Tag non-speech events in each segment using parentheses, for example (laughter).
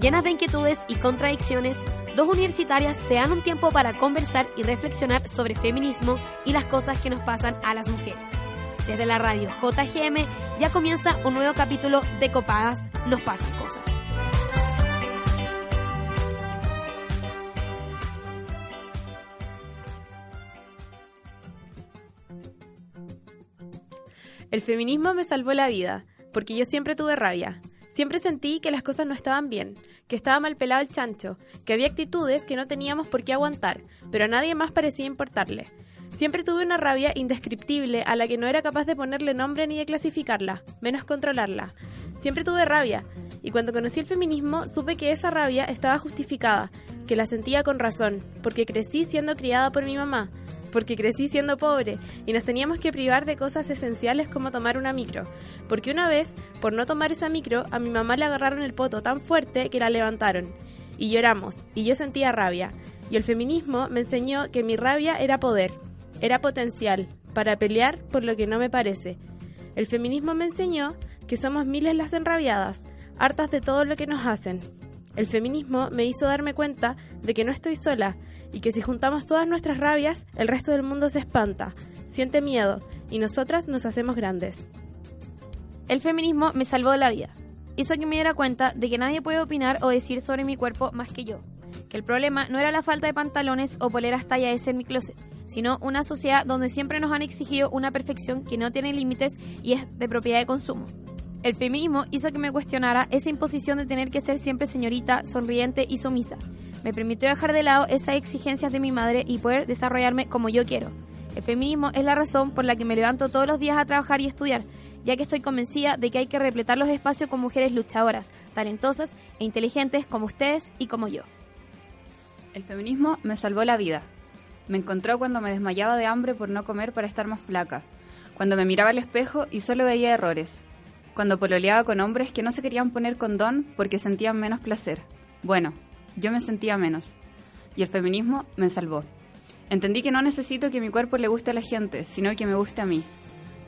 Llenas de inquietudes y contradicciones, dos universitarias se dan un tiempo para conversar y reflexionar sobre feminismo y las cosas que nos pasan a las mujeres. Desde la radio JGM ya comienza un nuevo capítulo de Copadas Nos Pasan Cosas. El feminismo me salvó la vida, porque yo siempre tuve rabia. Siempre sentí que las cosas no estaban bien, que estaba mal pelado el chancho, que había actitudes que no teníamos por qué aguantar, pero a nadie más parecía importarle. Siempre tuve una rabia indescriptible a la que no era capaz de ponerle nombre ni de clasificarla, menos controlarla. Siempre tuve rabia, y cuando conocí el feminismo supe que esa rabia estaba justificada, que la sentía con razón, porque crecí siendo criada por mi mamá, porque crecí siendo pobre y nos teníamos que privar de cosas esenciales como tomar una micro. Porque una vez, por no tomar esa micro, a mi mamá le agarraron el poto tan fuerte que la levantaron. Y lloramos, y yo sentía rabia. Y el feminismo me enseñó que mi rabia era poder, era potencial, para pelear por lo que no me parece. El feminismo me enseñó que somos miles las enrabiadas, hartas de todo lo que nos hacen. El feminismo me hizo darme cuenta de que no estoy sola, y que si juntamos todas nuestras rabias, el resto del mundo se espanta, siente miedo y nosotras nos hacemos grandes. El feminismo me salvó la vida. Hizo que me diera cuenta de que nadie puede opinar o decir sobre mi cuerpo más que yo. Que el problema no era la falta de pantalones o poleras talla S en mi closet, sino una sociedad donde siempre nos han exigido una perfección que no tiene límites y es de propiedad de consumo. El feminismo hizo que me cuestionara esa imposición de tener que ser siempre señorita, sonriente y sumisa, me permitió dejar de lado esas exigencias de mi madre y poder desarrollarme como yo quiero. El feminismo es la razón por la que me levanto todos los días a trabajar y estudiar, ya que estoy convencida de que hay que repletar los espacios con mujeres luchadoras, talentosas e inteligentes como ustedes y como yo. El feminismo me salvó la vida. Me encontró cuando me desmayaba de hambre por no comer para estar más flaca, cuando me miraba al espejo y solo veía errores, cuando pololeaba con hombres que no se querían poner condón porque sentían menos placer. Bueno, yo me sentía menos. Y el feminismo me salvó. Entendí que no necesito que mi cuerpo le guste a la gente, sino que me guste a mí.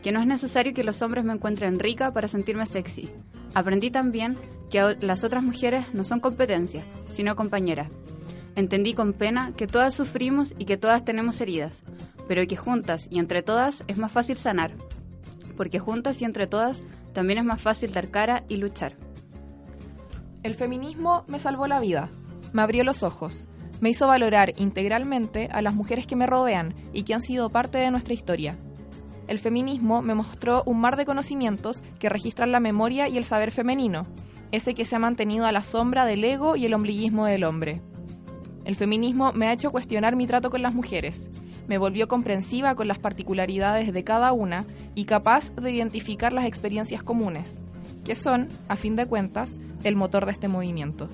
Que no es necesario que los hombres me encuentren rica para sentirme sexy. Aprendí también que las otras mujeres no son competencias, sino compañeras. Entendí con pena que todas sufrimos y que todas tenemos heridas, pero que juntas y entre todas es más fácil sanar. Porque juntas y entre todas también es más fácil dar cara y luchar. El feminismo me salvó la vida me abrió los ojos, me hizo valorar integralmente a las mujeres que me rodean y que han sido parte de nuestra historia. El feminismo me mostró un mar de conocimientos que registran la memoria y el saber femenino, ese que se ha mantenido a la sombra del ego y el ombliguismo del hombre. El feminismo me ha hecho cuestionar mi trato con las mujeres, me volvió comprensiva con las particularidades de cada una y capaz de identificar las experiencias comunes, que son, a fin de cuentas, el motor de este movimiento.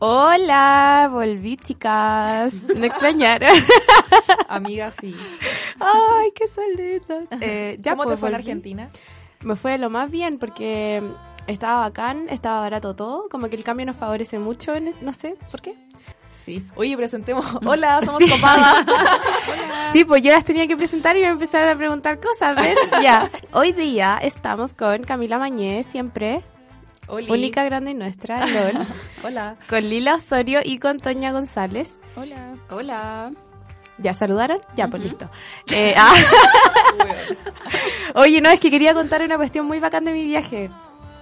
Hola, volví chicas. (laughs) Me extrañaron. (laughs) Amiga, sí. Ay, qué solitas. Eh, ¿Cómo te pues, fue en Argentina? Me fue lo más bien porque estaba bacán, estaba barato todo, como que el cambio nos favorece mucho, no sé por qué. Sí. Oye, presentemos. (laughs) Hola, somos copadas. (laughs) Sí, pues yo las tenía que presentar y me empezaron a preguntar cosas. ¿ves? (laughs) ya. Hoy día estamos con Camila Mañé, siempre. Única grande y nuestra, LOL. Hola. Con Lila Osorio y con Toña González. Hola. Hola. ¿Ya saludaron? Ya, pues listo. Eh, ah. Oye, no, es que quería contar una cuestión muy bacán de mi viaje.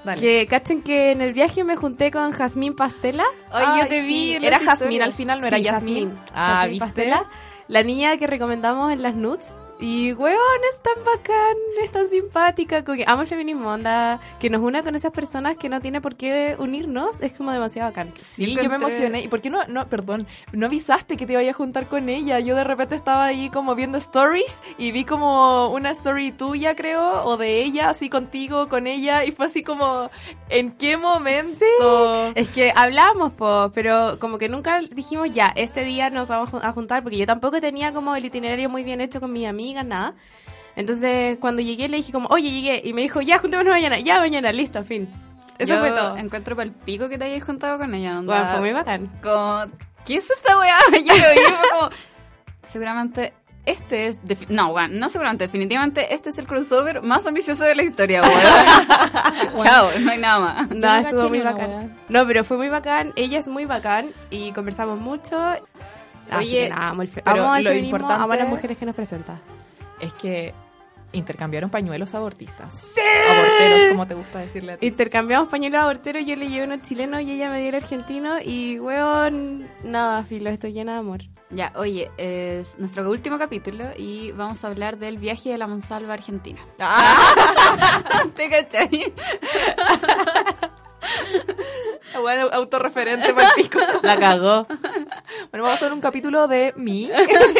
Dale. Que cachen que en el viaje me junté con Jazmín Pastela. Ay, yo te vi. Era Jazmín al final, no era Yasmín. Ah, Pastela. La niña que recomendamos en las nudes. Y, weón, es tan bacán, es tan simpática. Como que amo el feminismo, onda, que nos una con esas personas que no tiene por qué unirnos, es como demasiado bacán. Sí, yo, me emocioné. ¿Y por qué no, no, perdón, no avisaste que te iba a juntar con ella? Yo de repente estaba ahí como viendo stories y vi como una story tuya, creo, o de ella, así contigo, con ella, y fue así como, ¿en qué momento? Sí, es que hablamos, po, pero como que nunca dijimos, ya, este día nos vamos a juntar, porque yo tampoco tenía como el itinerario muy bien hecho con mi amiga nada. Entonces, cuando llegué, le dije como, oye, llegué. Y me dijo, ya, juntémonos mañana. Ya, mañana, listo, fin. Eso fue todo. encuentro para el pico que te hayas juntado con ella. Onda, bueno, fue muy bacán. Como, ¿qué es esta weá? (laughs) Yo lo vi, como, seguramente este es... No, bueno, no seguramente, definitivamente este es el crossover más ambicioso de la historia, weón. (laughs) (laughs) Chao, no hay nada más. No, no estuvo muy bacán. wea. No, pero fue muy bacán. Ella es muy bacán y conversamos mucho. Así Oye, que nada, amo, el fe- pero amo al lo feminismo, importante- amo a las mujeres que nos presenta. Es que intercambiaron pañuelos abortistas. Aborteros, como te gusta decirle a ti. Intercambiamos pañuelos aborteros, yo le llevé uno chileno y ella me dio el argentino y, weón, nada, filo, estoy llena de amor. Ya, oye, es nuestro último capítulo y vamos a hablar del viaje de la Monsalva a Argentina. (laughs) ¿Te cachai? (laughs) (laughs) Bueno, autorreferente para pico. La cagó. Bueno, vamos a hacer un capítulo de mí.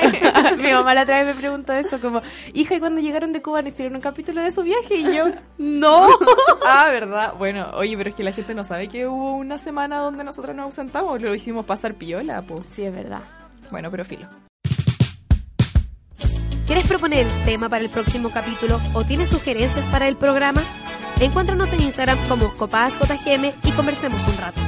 (laughs) Mi mamá la otra vez me preguntó eso, como, hija, ¿y cuando llegaron de Cuba no hicieron un capítulo de su viaje? Y yo, no. (laughs) ah, ¿verdad? Bueno, oye, pero es que la gente no sabe que hubo una semana donde nosotros nos ausentamos. Lo hicimos pasar piola, pues. Sí, es verdad. Bueno, pero filo. ¿Quieres proponer el tema para el próximo capítulo o tienes sugerencias para el programa? Encuéntranos en Instagram como copadasjm y conversemos un rato.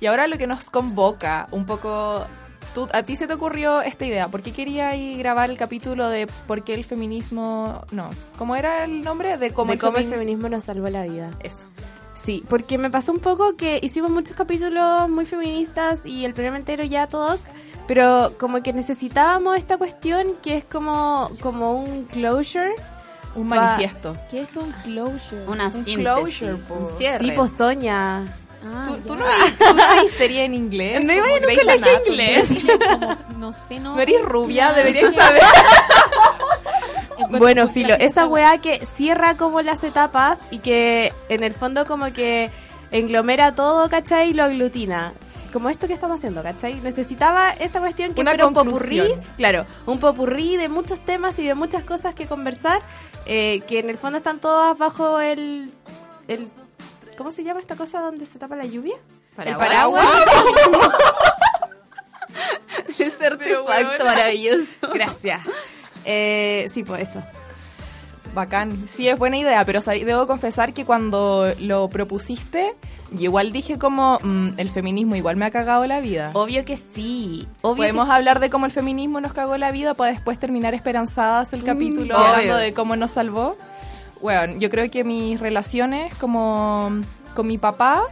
Y ahora lo que nos convoca, un poco... Tú, ¿A ti se te ocurrió esta idea? ¿Por qué querías ir grabar el capítulo de por qué el feminismo... No, ¿cómo era el nombre? De cómo, de el, cómo el feminismo... feminismo nos salvó la vida. Eso. Sí, porque me pasó un poco que hicimos muchos capítulos muy feministas y el programa entero ya todo, pero como que necesitábamos esta cuestión que es como, como un closure. Un manifiesto. ¿Qué es un closure? Una Un síntesis, closure, po. un cierre. Sí, postoña. Ah, ¿Tú, no veis, tú no veis serie en inglés? No iba en un colegio inglés. Como, no sé, no. No eres rubia, deberías (laughs) saber. Bueno, Filo, esa weá que cierra como las etapas y que en el fondo como que englomera todo, ¿cachai? Y lo aglutina. Como esto que estamos haciendo, ¿cachai? Necesitaba esta cuestión que Una fuera un popurrí, conclusión. claro, un popurrí de muchos temas y de muchas cosas que conversar, eh, que en el fondo están todas bajo el, el... ¿Cómo se llama esta cosa donde se tapa la lluvia? Paraguas. El paraguas. (laughs) Ese artefacto maravilloso. Gracias. Eh, sí, pues eso. Bacán. Sí, es buena idea, pero debo confesar que cuando lo propusiste, yo igual dije como, mm, el feminismo igual me ha cagado la vida. Obvio que sí. Obvio Podemos que hablar de cómo el feminismo nos cagó la vida para después terminar esperanzadas el capítulo obvio. hablando de cómo nos salvó. Bueno, yo creo que mis relaciones como con mi papá,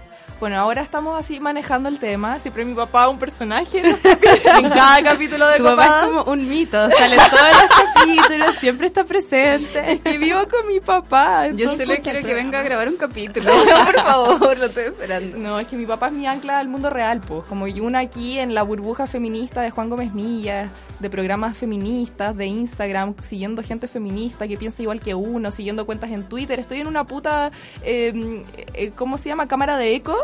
bueno, ahora estamos así manejando el tema. Siempre mi papá un personaje ¿no? (laughs) en cada capítulo de Tu papá Copadas. es como un mito, sale en todos los capítulos, siempre está presente. que vivo con mi papá. Yo solo quiero que venga a grabar un capítulo. (laughs) Por favor, lo estoy esperando. No, es que mi papá es mi ancla al mundo real, pues. Como y una aquí en la burbuja feminista de Juan Gómez Milla, de programas feministas, de Instagram, siguiendo gente feminista que piensa igual que uno, siguiendo cuentas en Twitter. Estoy en una puta, eh, eh, ¿cómo se llama? Cámara de eco.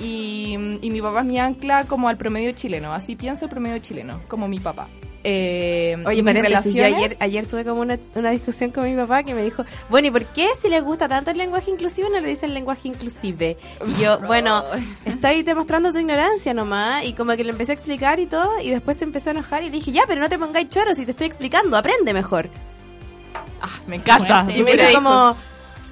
Y, y mi papá es mi ancla como al promedio chileno. Así piensa el promedio chileno, como mi papá. Eh, Oye, mis relaciones- ayer, ayer tuve como una, una discusión con mi papá que me dijo, bueno, ¿y por qué si les gusta tanto el lenguaje inclusivo no le dicen lenguaje inclusive? Y yo, (laughs) bueno, estoy demostrando tu ignorancia nomás, y como que le empecé a explicar y todo, y después se empezó a enojar y le dije, ya, pero no te pongáis choros si te estoy explicando, aprende mejor. Ah, me encanta. Y me dijo como,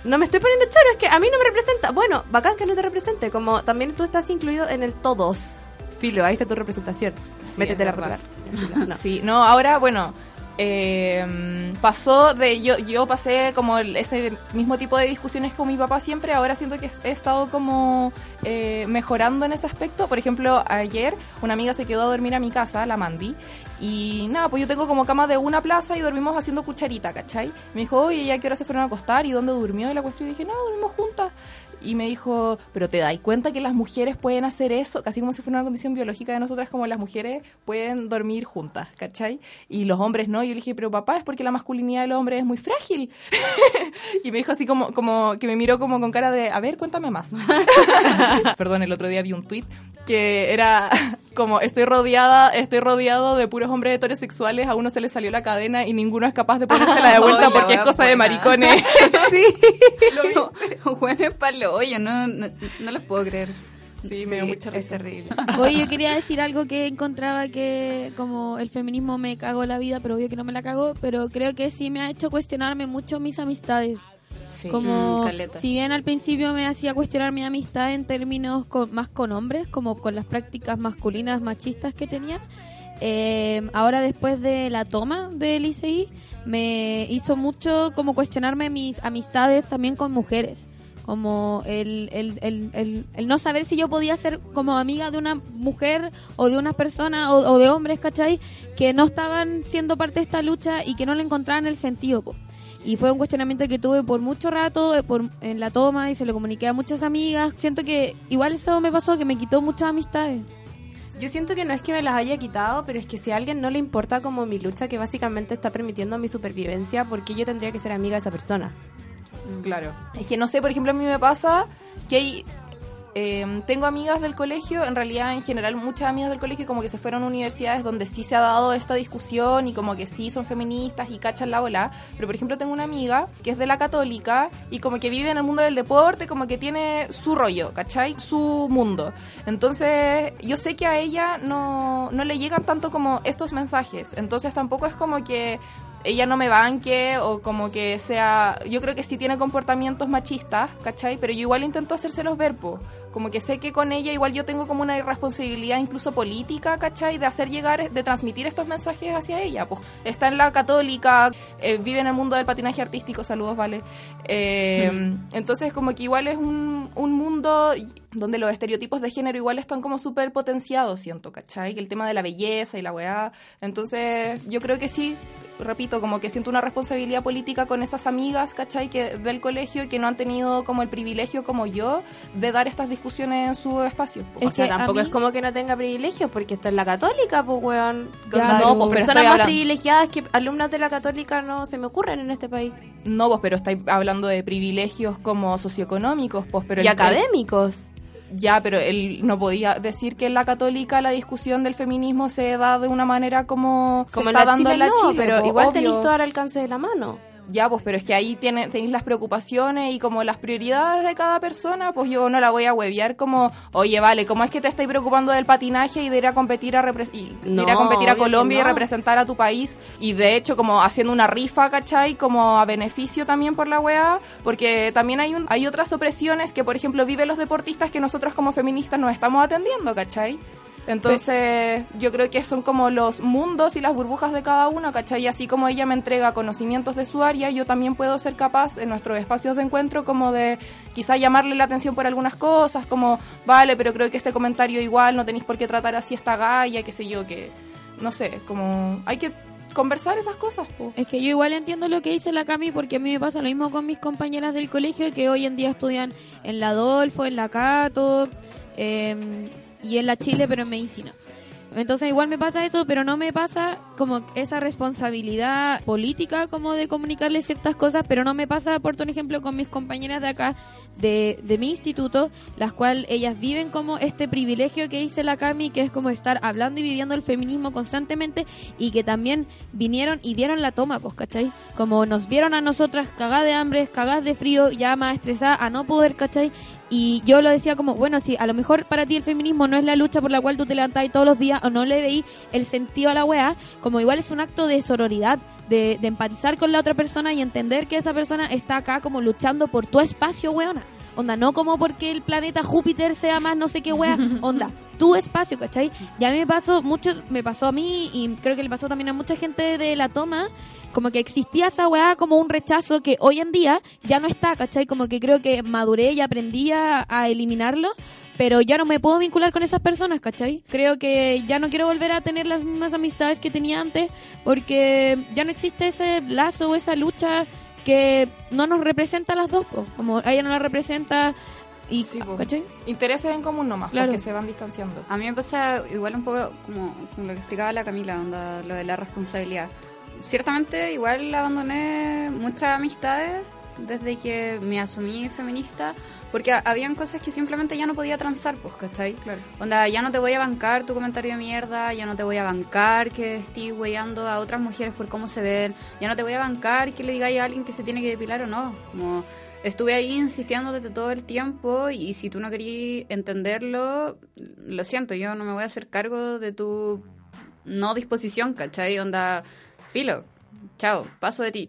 no me estoy poniendo choro, es que a mí no me representa. Bueno, bacán que no te represente, como también tú estás incluido en el todos. Filo, ahí está tu representación. Métete es la verdad. (laughs) No. Sí, no, ahora, bueno, eh, pasó de. Yo, yo pasé como ese mismo tipo de discusiones con mi papá siempre. Ahora siento que he estado como eh, mejorando en ese aspecto. Por ejemplo, ayer una amiga se quedó a dormir a mi casa, la Mandy. Y nada, pues yo tengo como cama de una plaza y dormimos haciendo cucharita, ¿cachai? Me dijo, oye, ¿ya qué hora se fueron a acostar? ¿Y dónde durmió? Y la cuestión dije, no, dormimos juntas. Y me dijo, pero te dais cuenta que las mujeres pueden hacer eso, casi como si fuera una condición biológica de nosotras, como las mujeres pueden dormir juntas, ¿cachai? Y los hombres no. Y yo le dije, pero papá, es porque la masculinidad del hombre es muy frágil. (laughs) y me dijo así como, como que me miró como con cara de, a ver, cuéntame más. (laughs) Perdón, el otro día vi un tweet que era (laughs) como estoy rodeada, estoy rodeado de puros hombres heterosexuales, a uno se le salió la cadena y ninguno es capaz de ponérsela de (laughs) vuelta porque es cosa de maricones. (laughs) sí. Juan es palo hoyo, no, no, no los puedo creer. Sí, me dio mucha es risa. terrible. Oye, yo quería decir algo que encontraba que como el feminismo me cagó la vida, pero obvio que no me la cagó, pero creo que sí me ha hecho cuestionarme mucho mis amistades. Sí, como mm, si bien al principio me hacía cuestionar mi amistad en términos con- más con hombres, como con las prácticas masculinas machistas que tenía, eh, ahora después de la toma del ICI me hizo mucho como cuestionarme mis amistades también con mujeres. Como el, el, el, el, el no saber si yo podía ser como amiga de una mujer o de una persona o, o de hombres, ¿cachai? Que no estaban siendo parte de esta lucha y que no le encontraban el sentido. po. Y fue un cuestionamiento que tuve por mucho rato eh, por, en la toma y se lo comuniqué a muchas amigas. Siento que igual eso me pasó, que me quitó muchas amistades. Yo siento que no es que me las haya quitado, pero es que si a alguien no le importa como mi lucha, que básicamente está permitiendo mi supervivencia, ¿por qué yo tendría que ser amiga de esa persona? Claro. Es que no sé, por ejemplo, a mí me pasa que hay. Eh, tengo amigas del colegio, en realidad en general muchas amigas del colegio como que se fueron a universidades donde sí se ha dado esta discusión y como que sí son feministas y cachan la bola, pero por ejemplo tengo una amiga que es de la católica y como que vive en el mundo del deporte, como que tiene su rollo, ¿cachai? Su mundo. Entonces yo sé que a ella no, no le llegan tanto como estos mensajes, entonces tampoco es como que ella no me banque o como que sea... Yo creo que sí tiene comportamientos machistas, ¿cachai? Pero yo igual intento hacérselos ver, po. Como que sé que con ella igual yo tengo como una irresponsabilidad incluso política, ¿cachai? De hacer llegar, de transmitir estos mensajes hacia ella. Pues está en la católica, eh, vive en el mundo del patinaje artístico, saludos, vale. Eh, Entonces como que igual es un, un mundo donde los estereotipos de género igual están como súper potenciados, siento, ¿cachai? Que el tema de la belleza y la weá. Entonces yo creo que sí, repito, como que siento una responsabilidad política con esas amigas, ¿cachai? Que, del colegio que no han tenido como el privilegio como yo de dar estas discusiones en su espacio. po. Es o sea, que a tampoco mí- es como que no tenga privilegios, porque está en la católica, pues, weón. Ya, no, pues, pero personas más hablando- privilegiadas que alumnas de la católica no se me ocurren en este país. No, vos, pero estáis hablando de privilegios como socioeconómicos, pues, pero y el- académicos. Ya, pero él no podía decir que en la católica la discusión del feminismo se da de una manera como, se Como está dando en la no, Chile, pero po, igual obvio. tenéis todo al alcance de la mano. Ya, pues, pero es que ahí tiene, tenéis las preocupaciones y como las prioridades de cada persona, pues yo no la voy a huevear como, oye, vale, ¿cómo es que te estáis preocupando del patinaje y de ir a competir a, repre- y de ir a, competir a Colombia y representar a tu país? Y de hecho, como haciendo una rifa, ¿cachai? Como a beneficio también por la weá, porque también hay, un, hay otras opresiones que, por ejemplo, viven los deportistas que nosotros como feministas nos estamos atendiendo, ¿cachai? Entonces, yo creo que son como los mundos y las burbujas de cada uno, ¿cachai? Y así como ella me entrega conocimientos de su área, yo también puedo ser capaz en nuestros espacios de encuentro como de quizá llamarle la atención por algunas cosas, como, vale, pero creo que este comentario igual, no tenéis por qué tratar así esta galla, qué sé yo, que, no sé, como, hay que conversar esas cosas, po. Es que yo igual entiendo lo que dice la Cami porque a mí me pasa lo mismo con mis compañeras del colegio que hoy en día estudian en la Adolfo, en la Cato eh, y en la Chile, pero en medicina. Entonces igual me pasa eso, pero no me pasa como esa responsabilidad política como de comunicarles ciertas cosas, pero no me pasa, por ejemplo, con mis compañeras de acá, de, de mi instituto, las cuales ellas viven como este privilegio que dice la Cami, que es como estar hablando y viviendo el feminismo constantemente y que también vinieron y vieron la toma, pues, ¿cachai? Como nos vieron a nosotras cagadas de hambre, cagadas de frío, ya más estresadas, a no poder, ¿cachai? Y yo lo decía como, bueno, si a lo mejor para ti el feminismo no es la lucha por la cual tú te levantás todos los días o no le veís el sentido a la weá, como igual es un acto de sororidad, de, de empatizar con la otra persona y entender que esa persona está acá como luchando por tu espacio, weona. Onda, no como porque el planeta Júpiter sea más no sé qué wea. (laughs) Onda, tu espacio, ¿cachai? Y a mí me pasó mucho, me pasó a mí y creo que le pasó también a mucha gente de la toma, como que existía esa weá como un rechazo que hoy en día ya no está, ¿cachai? Como que creo que maduré y aprendí a, a eliminarlo, pero ya no me puedo vincular con esas personas, ¿cachai? Creo que ya no quiero volver a tener las mismas amistades que tenía antes porque ya no existe ese lazo o esa lucha que no nos representa a las dos, po. como a ella no la representa y, Sí. Intereses en común nomás, Claro. porque se van distanciando. A mí me pasa igual un poco como, como lo que explicaba la Camila, onda, lo de la responsabilidad. Ciertamente igual abandoné muchas amistades desde que me asumí feminista, porque ha- habían cosas que simplemente ya no podía transar, pues, ¿cachai? Claro. Onda, ya no te voy a bancar tu comentario de mierda, ya no te voy a bancar que estés weyando a otras mujeres por cómo se ven, ya no te voy a bancar que le digáis a alguien que se tiene que depilar o no. Como estuve ahí insistiendo desde todo el tiempo y si tú no querías entenderlo, lo siento, yo no me voy a hacer cargo de tu no disposición, ¿cachai? Onda, filo, chao, paso de ti.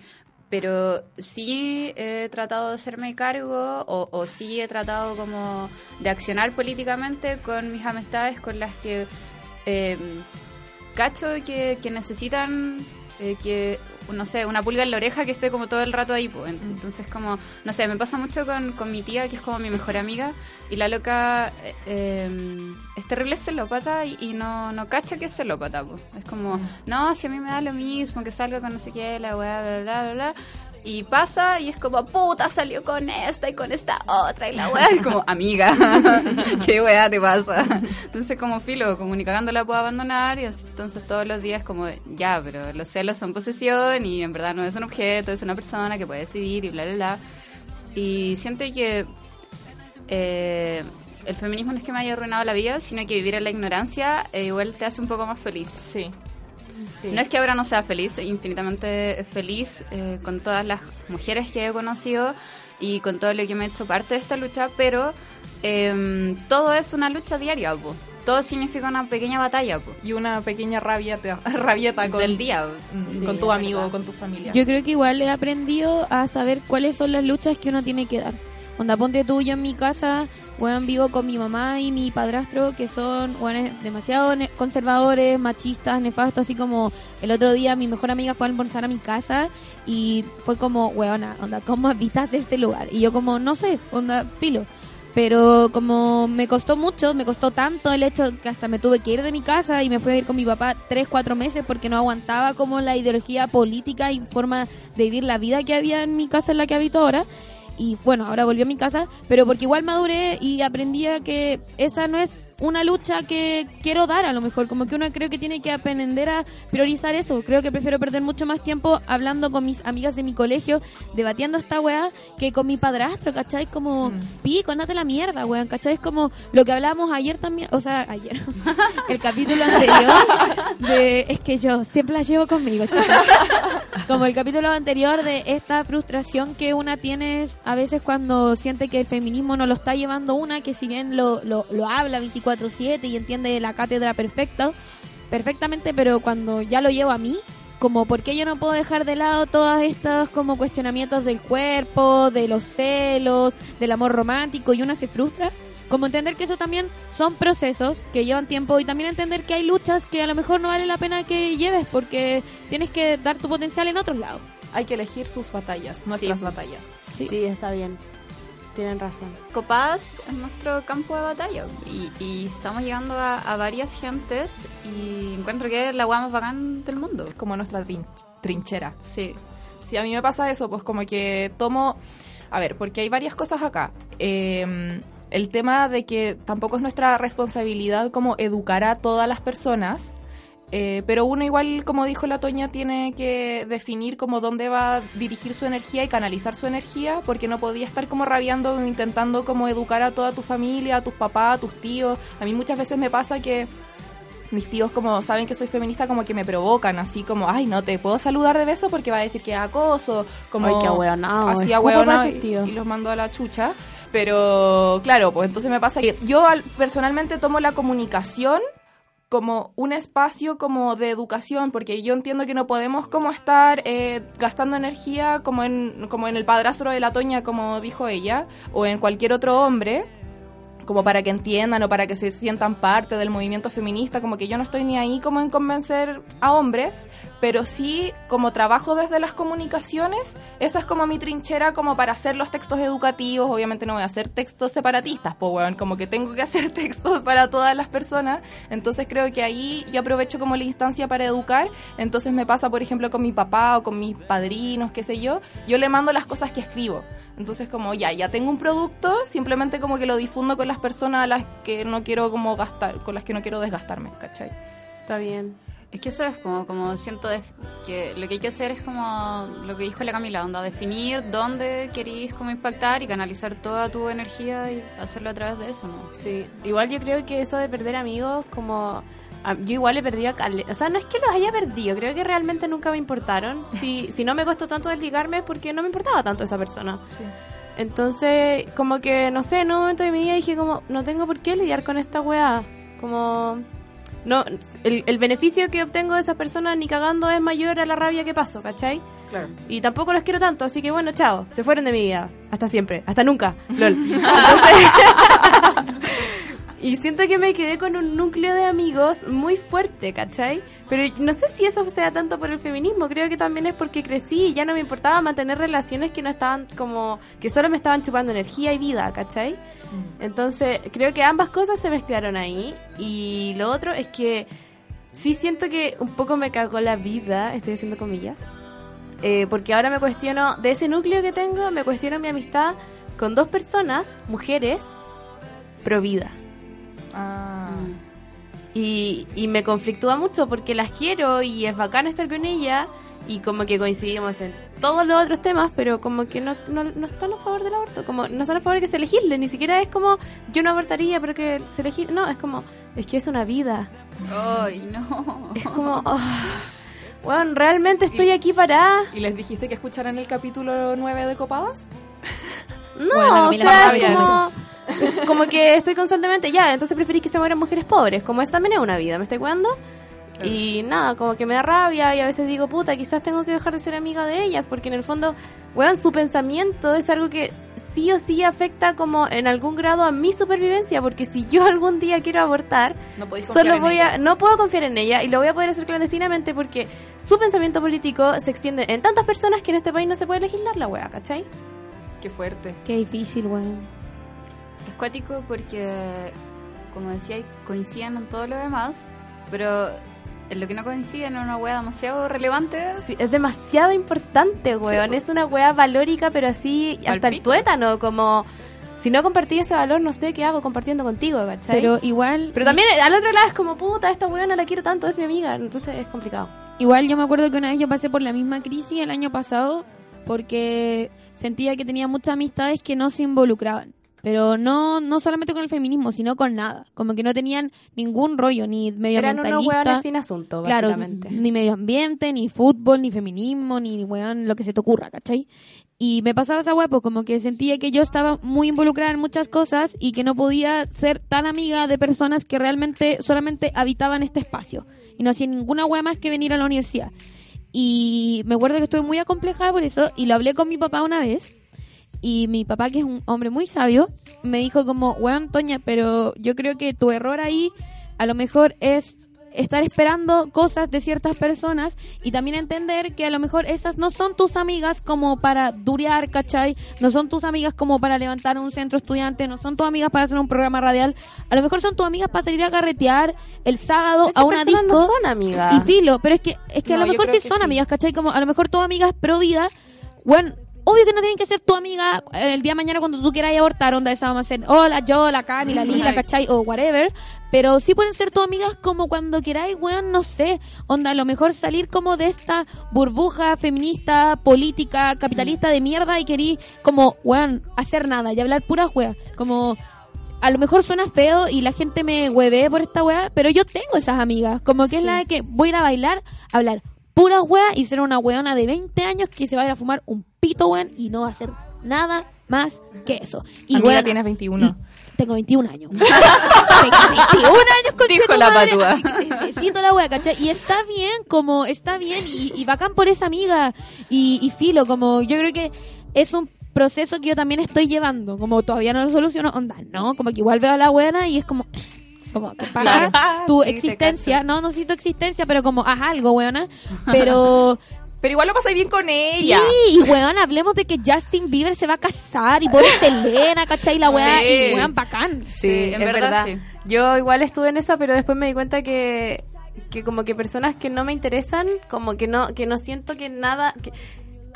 Pero sí he tratado de hacerme cargo o, o sí he tratado como de accionar políticamente con mis amistades con las que eh, cacho que, que necesitan eh, que no sé, una pulga en la oreja que esté como todo el rato ahí. Pues. Entonces, como, no sé, me pasa mucho con, con mi tía, que es como mi mejor amiga, y la loca eh, eh, es terrible celópata y, y no, no cacha que es celópata. Pues. Es como, no, si a mí me da lo mismo, que salga con no sé qué, la weá, bla, bla, bla, bla. Y pasa y es como, puta, salió con esta y con esta otra y la (laughs) weá. Es como, amiga, (laughs) ¿qué weá te pasa? Entonces, como filo, como ni cagando la puedo abandonar. Y entonces todos los días, como, ya, pero los celos son posesión y en verdad no es un objeto, es una persona que puede decidir y bla, bla, bla. Y siente que eh, el feminismo no es que me haya arruinado la vida, sino que vivir en la ignorancia eh, igual te hace un poco más feliz. Sí. Sí. No es que ahora no sea feliz, soy infinitamente feliz eh, con todas las mujeres que he conocido y con todo lo que me he hecho parte de esta lucha, pero eh, todo es una lucha diaria, po. todo significa una pequeña batalla po, Y una pequeña rabieta, (laughs) rabieta con, del día. mm, Sí, con tu amigo verdad. con tu familia. Yo creo que igual he aprendido a saber cuáles son las luchas que uno tiene que dar. Onda, ponte tú, yo en mi casa, weón, vivo con mi mamá y mi padrastro, que son, demasiado ne- conservadores, machistas, nefastos, así como el otro día mi mejor amiga fue a almorzar a mi casa y fue como, weona, onda, ¿cómo habitas este lugar? Y yo como, no sé, onda, filo. Pero como me costó mucho, me costó tanto el hecho que hasta me tuve que ir de mi casa y me fui a ir con mi papá tres, cuatro meses porque no aguantaba como la ideología política y forma de vivir la vida que había en mi casa en la que habito ahora. Y bueno, ahora volví a mi casa, pero porque igual maduré y aprendí a que esa no es una lucha que quiero dar a lo mejor, como que uno creo que tiene que aprender a priorizar eso. Creo que prefiero perder mucho más tiempo hablando con mis amigas de mi colegio, debatiendo esta weá, que con mi padrastro, ¿cachai? Como, pico, andate la mierda, weón, ¿cachai? Es como lo que hablábamos ayer también, o sea, ayer, (laughs) el capítulo anterior de, es que yo siempre la llevo conmigo. Como el capítulo anterior de esta frustración que una tiene a veces cuando siente que el feminismo no lo está llevando una, que si bien lo, lo, lo habla 24/7 y entiende la cátedra perfecta, perfectamente, pero cuando ya lo llevo a mí, como por qué yo no puedo dejar de lado todas estas como cuestionamientos del cuerpo, de los celos, del amor romántico y una se frustra, como entender que eso también son procesos que llevan tiempo y también entender que hay luchas que a lo mejor no vale la pena que lleves porque tienes que dar tu potencial en otros lados. Hay que elegir sus batallas, nuestras Sí. batallas. Sí. está bien. Tienen razón. Copadas es nuestro campo de batalla y, y estamos llegando a, a varias gentes y encuentro que es la guay más bacán del mundo. Es como nuestra trin- trinchera. Sí. Si a mí me pasa eso, pues como que tomo... A ver, porque hay varias cosas acá. Eh, el tema de que tampoco es nuestra responsabilidad como educar a todas las personas, eh, pero uno igual, como dijo la Toña, tiene que definir como dónde va a dirigir su energía y canalizar su energía, porque no podía estar como rabiando o intentando como educar a toda tu familia, a tus papás, a tus tíos. A mí muchas veces me pasa que mis tíos como saben que soy feminista como que me provocan así como ay no te puedo saludar de beso porque va a decir que es acoso como Ay, qué así ahueonado para y, y los mando a la chucha. Pero claro pues entonces me pasa que yo al- personalmente tomo la comunicación como un espacio como de educación porque yo entiendo que no podemos como estar eh, gastando energía como en como en el padrastro de la Toña como dijo ella o en cualquier otro hombre como para que entiendan o para que se sientan parte del movimiento feminista, como que yo no estoy ni ahí como en convencer a hombres, pero sí como trabajo desde las comunicaciones, esa es como mi trinchera como para hacer los textos educativos, obviamente no voy a hacer textos separatistas, pues weón, como que tengo que (laughs) hacer textos para todas las personas, entonces creo que ahí yo aprovecho como la instancia para educar, entonces me pasa por ejemplo con mi papá o con mis padrinos, qué sé yo, yo le mando las cosas que escribo. Entonces como ya, ya tengo un producto, simplemente como que lo difundo con las personas a las que no quiero como gastar, con las que no quiero desgastarme, ¿cachai? Está bien. Es que eso es como, como siento que lo que hay que hacer es como lo que dijo la Camila, onda, definir dónde queréis como impactar y canalizar toda tu energía y hacerlo a través de eso, ¿no? Sí, igual yo creo que eso de perder amigos, como yo igual he perdido a O sea, no es que los haya perdido, creo que realmente nunca me importaron. (laughs) Si, si no me costó tanto desligarme es porque no me importaba tanto esa persona. Entonces, como que, no sé, en un momento de mi vida dije como, no tengo por qué lidiar con esta weá. Como, no el, el beneficio que obtengo de esas personas ni cagando es mayor a la rabia que paso, ¿cachai? Claro. Y tampoco los quiero tanto, así que bueno, chao. Se fueron de mi vida. Hasta siempre. Hasta nunca. (laughs) LOL. Entonces- (laughs) y siento que me quedé con un núcleo de amigos muy fuerte, ¿cachai? Pero no sé si eso sea tanto por el feminismo. Creo que también es porque crecí y ya no me importaba mantener relaciones que no estaban como... que solo me estaban chupando energía y vida, ¿cachai? Entonces, creo que ambas cosas se mezclaron ahí. Y lo otro es que sí siento que un poco me cagó la vida, estoy haciendo comillas. Eh, porque ahora me cuestiono, de ese núcleo que tengo, me cuestiono mi amistad con dos personas, mujeres, pro vida. Ah. Y, y me conflictúa mucho porque las quiero y es bacán estar con ella y como que coincidimos en todos los otros temas, pero como que no, no, no están a favor del aborto, como no están a favor de que se legisle, ni siquiera es como yo no abortaría, pero que se legisle, no, es como, es que es una vida, Ay, no. es como, bueno, realmente estoy aquí para... ¿Y les dijiste que escucharan el capítulo 9 de Copadas? No, Bueno, o sea, es como, (laughs) como que estoy constantemente, ya, entonces preferís que se mueran mujeres pobres, como esa también es una vida, ¿me estoy cuidando? Y nada, como que me da rabia y a veces digo, puta, quizás tengo que dejar de ser amiga de ellas, porque en el fondo, weón, su pensamiento es algo que sí o sí afecta como en algún grado a mi supervivencia, porque si yo (laughs) algún día quiero abortar, No solo voy a, no puedo confiar en ella y lo voy a poder hacer clandestinamente porque su pensamiento político se extiende en tantas personas que en este país no se puede legislar la wea, ¿cachai? Qué fuerte. Qué difícil, weón. Es cuático porque, como decía, coinciden en todo lo demás, pero en lo que no coinciden es una wea demasiado relevante. Sí, es demasiado importante, weón. pues. es una wea valórica, pero así hasta el tuétano, como... Si no compartí ese valor, no sé qué hago compartiendo contigo, ¿cachai? Pero igual. Pero también al otro lado es como, puta, esta weá no la quiero tanto, es mi amiga. Entonces es complicado. Igual yo me acuerdo que una vez yo pasé por la misma crisis el año pasado porque sentía que tenía muchas amistades que no se involucraban. Pero no, no solamente con el feminismo, sino con nada. Como que no tenían ningún rollo, ni Eran medioambientalista. unos weones sin asunto, Claro, básicamente. ni medio ambiente, ni fútbol, ni feminismo, ni weón, lo que se te ocurra, ¿cachai? Y me pasaba esa hueá, pues como que sentía que yo estaba muy involucrada en muchas cosas y que no podía ser tan amiga de personas que realmente solamente habitaban este espacio y no hacían ninguna hueá más que venir a la universidad. Y me acuerdo que estoy muy acomplejada por eso y lo hablé con mi papá una vez y mi papá, que es un hombre muy sabio, me dijo como, weón, Toña, pero yo creo que tu error ahí a lo mejor es estar esperando cosas de ciertas personas y también entender que a lo mejor esas no son tus amigas como para durear, ¿cachai? No son tus amigas como para levantar un centro estudiante, no son tus amigas para hacer un programa radial, a lo mejor son tus amigas para salir a carretear el sábado Esas a una disco. no son amigas. Y filo, pero es que, es que a lo mejor sí son sí. amigas, ¿cachai? Como a lo mejor tus amigas pro vida, bueno, obvio que no tienen que ser tu amiga el día de mañana cuando tú quieras abortar, onda esa vamos a ser, hola, yo, la Cami, la Lila. ¿cachai? O whatever, pero sí pueden ser tus amigas como cuando queráis, weón, no sé, onda, a lo mejor salir como de esta burbuja feminista, política, capitalista de mierda y querí como, weón, hacer nada y hablar puras weas, como a lo mejor suena feo y la gente me hueve por esta wea, pero yo tengo esas amigas. Como que es la de que voy a ir a bailar, a hablar pura wea y ser una weona de 20 años que se va a ir a fumar un pito, weón, y no va a hacer nada más que eso. Y Amiga, weona, tienes 21. Tengo 21 años. (laughs) Tengo 21 años, conche Dijo la patúa. (laughs) Necesito la wea, ¿cachai? Y está bien, como, está bien, y, y bacán por esa amiga. Y, y filo, como, yo creo que es un proceso que yo también estoy llevando. Como todavía no lo soluciono, onda, no, como que igual veo a la buena y es como, como, que paja tu Sí, te existencia. No, no sé tu existencia, pero como, haz algo, weona. Pero, (laughs) Pero igual lo pasé bien con ella. Sí, y weón, hablemos de que Justin Bieber se va a casar y pobre Selena, ¿cachai? La weá, Sí. y weón, bacán. Sí, en es verdad, sí. Yo igual estuve en esa, pero después me di cuenta que, que como que personas que no me interesan, como que no, que no siento que nada... que-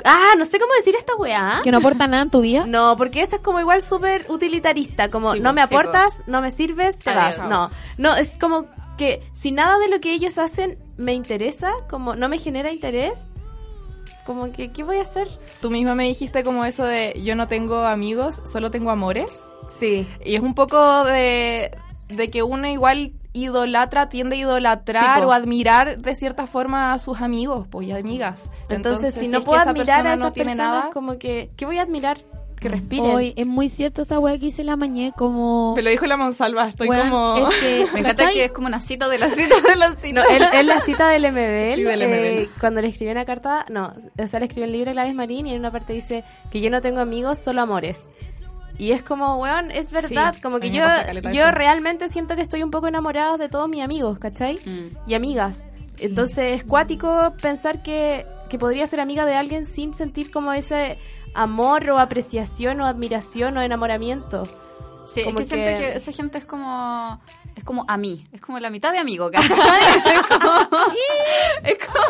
Ah, no sé cómo decir esta weá. Que no aporta nada en tu vida. No, porque eso es como igual súper utilitarista, como Sí, no po, me sí, po. aportas, no me sirves, te vas. No, no, es como que si nada de lo que ellos hacen me interesa, como no me genera interés, como que, ¿qué voy a hacer? Tú misma me dijiste como eso de yo no tengo amigos, solo tengo amores. Sí. Y es un poco de, de que uno igual idolatra, tiende a idolatrar Sí, o admirar de cierta forma a sus amigos pues, y amigas. Entonces, si no puedo admirar a esas no personas, nada, como que, ¿qué voy a admirar? Que respiren. Hoy es muy cierto esa weá que hice la mañé como... Me lo dijo la Monsalva, estoy como... es que, (laughs) Me encanta ¿cachai? que es como una cita de la cita de la cita. No, él la cita del MBL, Sí, del eh, cuando le escribió una carta, no, o sea, le escribió el libro a Gladys Marín y en una parte dice que yo no tengo amigos, solo amores. Y es como, weón, es verdad, Sí, como que yo, yo realmente siento que estoy un poco enamorada de todos mis amigos, ¿cachai? Mm. Y amigas. Entonces es cuático pensar que, que podría ser amiga de alguien sin sentir como ese amor o apreciación o admiración o enamoramiento. Sí, es Como que, siento que- que esa gente es como es como a mí, es como la mitad de amigo, ¿cachai? (laughs) es como, (laughs) es como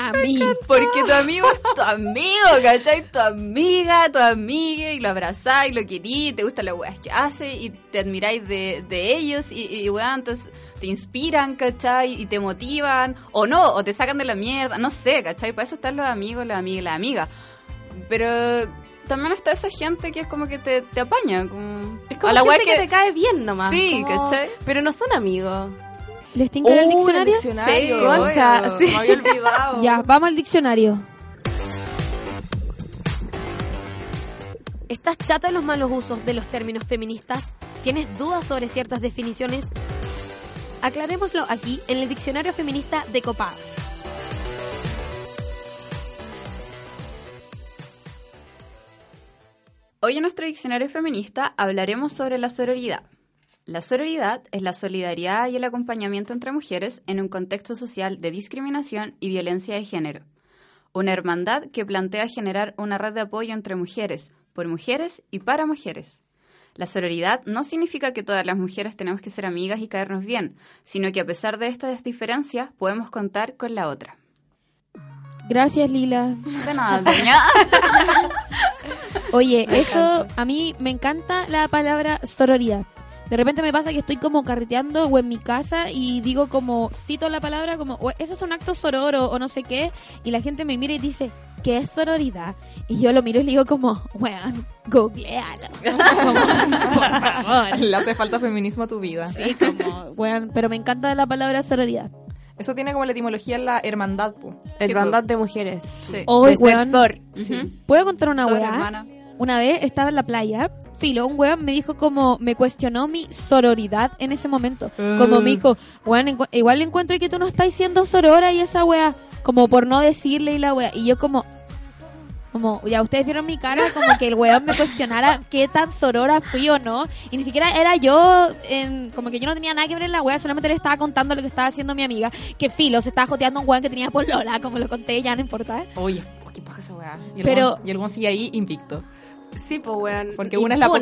A mí. porque tu amigo es tu amigo, ¿cachai? Tu amiga, tu amiga, y lo abrazáis, lo querís, te gustan las weas que hace, y te admiráis de, de ellos, y, y weón, entonces te inspiran, ¿cachai? Y te motivan, o no, o te sacan de la mierda, no sé, ¿cachai? Para eso están los amigos, las amigas, las amigas. Pero también está esa gente que es como que te, te apaña, como... Es como a la gente que... te cae bien nomás. Sí, como- ¿cachai? Pero no son amigos. ¿Les tinca el Uh, diccionario? Sí, Concha, sí. Me había olvidado. (laughs) Ya, vamos al diccionario. ¿Estás chata de los malos usos de los términos feministas? ¿Tienes dudas sobre ciertas definiciones? Aclarémoslo aquí en el diccionario feminista de Copadas. Hoy en nuestro diccionario feminista hablaremos sobre la sororidad. La sororidad es la solidaridad y el acompañamiento entre mujeres en un contexto social de discriminación y violencia de género. Una hermandad que plantea generar una red de apoyo entre mujeres, por mujeres y para mujeres. La sororidad no significa que todas las mujeres tenemos que ser amigas y caernos bien, sino que a pesar de estas diferencias podemos contar con la otra. Gracias, Lila. De nada, (laughs) Oye, eso a mí me encanta la palabra sororidad. De repente me pasa que estoy como carreteando o en mi casa y digo como, cito la palabra como, "O- eso es un acto sororo o no sé qué, y la gente me mira y dice, ¿qué es sororidad? Y yo lo miro y le digo como, weón, googlealo. Como, (laughs) por favor. (laughs) Le hace falta feminismo a tu vida. Sí, como, weón, pero me encanta la palabra sororidad. Eso tiene como la etimología en la hermandad. Hermandad de mujeres. Sí. De ser weón, sor. Ujú. ¿puedo contar una weá? Una vez estaba en la playa, filo, un weón me dijo como, me cuestionó mi sororidad en ese momento. Como me dijo, weón, encu- igual encuentro que tú no estás siendo sorora y esa weá, como por no decirle y la weá. Y yo como, como, ya ustedes vieron mi cara, como que el weón me cuestionara qué tan sorora fui o no. Y ni siquiera era yo, en, como que yo no tenía nada que ver en la weá, solamente le estaba contando lo que estaba haciendo mi amiga. Que filo, se estaba joteando un weón que tenía polola, como lo conté, ya no importa. Oye, oh, qué paja esa weá. Y el Pero- y el weón sigue ahí invicto. Sí, pues, weón. Porque una es la poco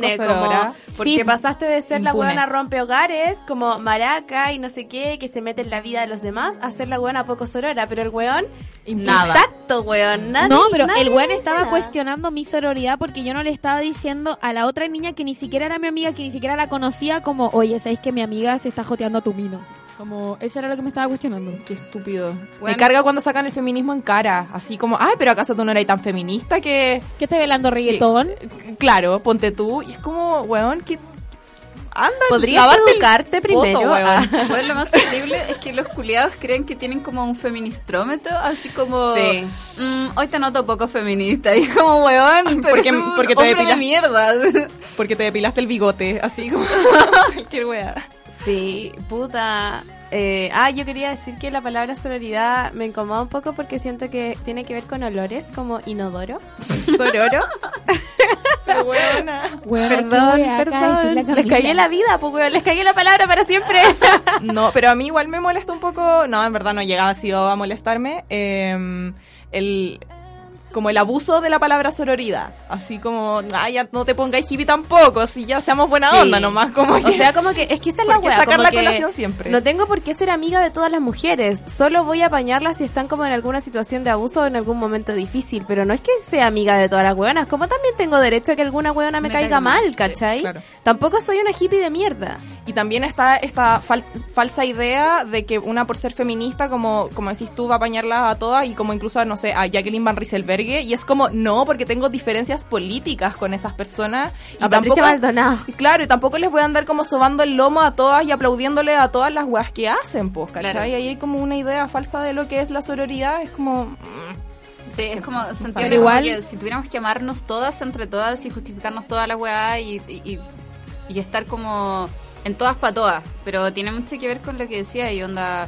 Porque Sí. pasaste de ser la Impune. weona rompe hogares, como maraca y no sé qué, que se mete en la vida de los demás, a ser la weona poco sorora. Pero el weón, Nada. intacto, weón. Nadie, no, pero nadie el weón estaba nada. cuestionando mi sororidad porque yo no le estaba diciendo a la otra niña que ni siquiera era mi amiga, que ni siquiera la conocía, como, oye, ¿sabes que mi amiga se está joteando a tu mino? Como, eso era lo que me estaba cuestionando. Qué estúpido. Bueno. Me carga cuando sacan el feminismo en cara. Así como, ay, pero acaso tú no eras tan feminista que. ¿Qué estás velando reggaetón? Claro, ponte tú. Y es como, weón, que. Anda, Podrías el educarte primero. weón. Ah. (laughs) Bueno, lo más terrible es que los culiados creen que tienen como un feministrómetro, así como... Sí. "Mm, hoy te noto poco feminista. Y es como, weón, (laughs) Porque- eres un porque te hombre de depilas- mierda. Porque te depilaste el bigote, así como. (laughs) Cualquier weá. Sí, puta. Eh, ah, yo quería decir que la palabra sororidad me incomoda un poco porque siento que tiene que ver con olores como inodoro, (laughs) sororo. Pero weona. Weón, perdón, perdón. Les cagué la vida, pues weón, les cagué la palabra para siempre. (laughs) No, pero a mí igual me molesta un poco. No, en verdad no llegaba así a molestarme. eh, el. Como el abuso de la palabra sororidad. Así como, ay, ya no te pongáis hippie tampoco, si ya seamos buena Sí. onda nomás. Como O sea, como que es que esa es la ¿Por qué wea, sacar como la colación siempre? No tengo por qué ser amiga de todas las mujeres, solo voy a apañarlas si están como en alguna situación de abuso o en algún momento difícil, pero no es que sea amiga de todas las hueonas, como también tengo derecho a que alguna hueona me, Me caiga caiga mal, mal, sí, ¿cachai? claro. Tampoco soy una hippie de mierda. Y también está esta fal- falsa idea de que una por ser feminista, como, como decís tú, va a apañarla a todas y como incluso, a, no sé, a Jacqueline Van Y es como, no, porque tengo diferencias políticas con esas personas. Y A Patricia Maldonado. y claro, y tampoco les voy a andar como sobando el lomo a todas y aplaudiéndole a todas las weas que hacen, pues, ¿cachai? Claro. Y ahí hay como una idea falsa de lo que es la sororidad. Es como... mm, Sí, es como sentir igual- que si tuviéramos que amarnos todas entre todas y justificarnos toda la weá y, y, y- y estar como en todas para todas. Pero tiene mucho que ver con lo que decía y onda.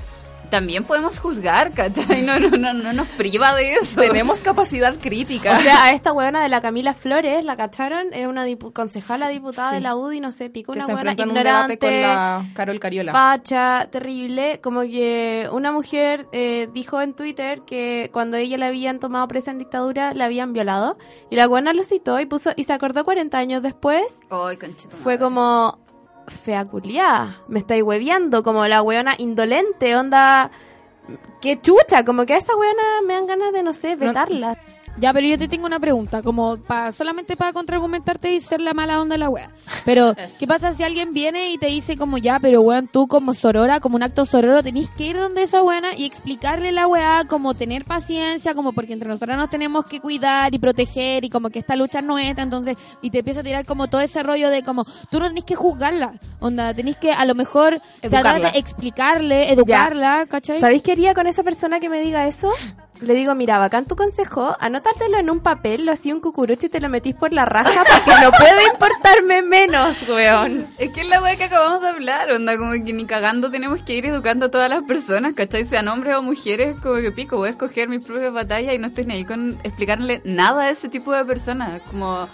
También podemos juzgar, ¿cachai? No, no, no, no nos priva de eso. Tenemos capacidad crítica. O sea, a esta huevona de la Camila Flores, ¿la cacharon? Es una dipu- concejala diputada Sí. de la UDI, no sé, picó que una huevona en un ignorante, con la Carol Cariola. facha, terrible. Como que una mujer eh, dijo en Twitter que cuando ella la habían tomado presa en dictadura, la habían violado. Y la huevona lo citó y puso, y se acordó 40 años después. Ay, conchito Fue madre. como, fea culiá, me estáis hueviando, como la hueona indolente, onda... Qué chucha, como que a esa hueona me dan ganas de, no sé, vetarla. Ya, pero yo te tengo una pregunta, como pa, solamente para contraargumentarte y ser la mala onda de la wea. Pero, (laughs) ¿qué pasa si alguien viene y te dice como ya, pero weón, tú como sorora, como un acto sororo, tenés que ir donde esa weona y explicarle la weá, como tener paciencia, como porque entre nosotras nos tenemos que cuidar y proteger y como que esta lucha es nuestra, entonces, y te empieza a tirar como todo ese rollo de como, tú no tenés que juzgarla, onda, tenés que a lo mejor tratar de explicarle, educarla, ¿cachai? ¿Sabéis qué haría con esa persona que me diga eso? Le digo, mira, bacán tu consejo, anótatelo en un papel, lo hacía un cucurucho y te lo metís por la raja porque no puede importarme menos, weón. Es que es la weá que acabamos de hablar, onda, como que ni cagando tenemos que ir educando a todas las personas, ¿cachai? Sean hombres o mujeres, como que pico, voy a escoger mis propias batallas y no estoy ni ahí con explicarle nada a ese tipo de personas, como...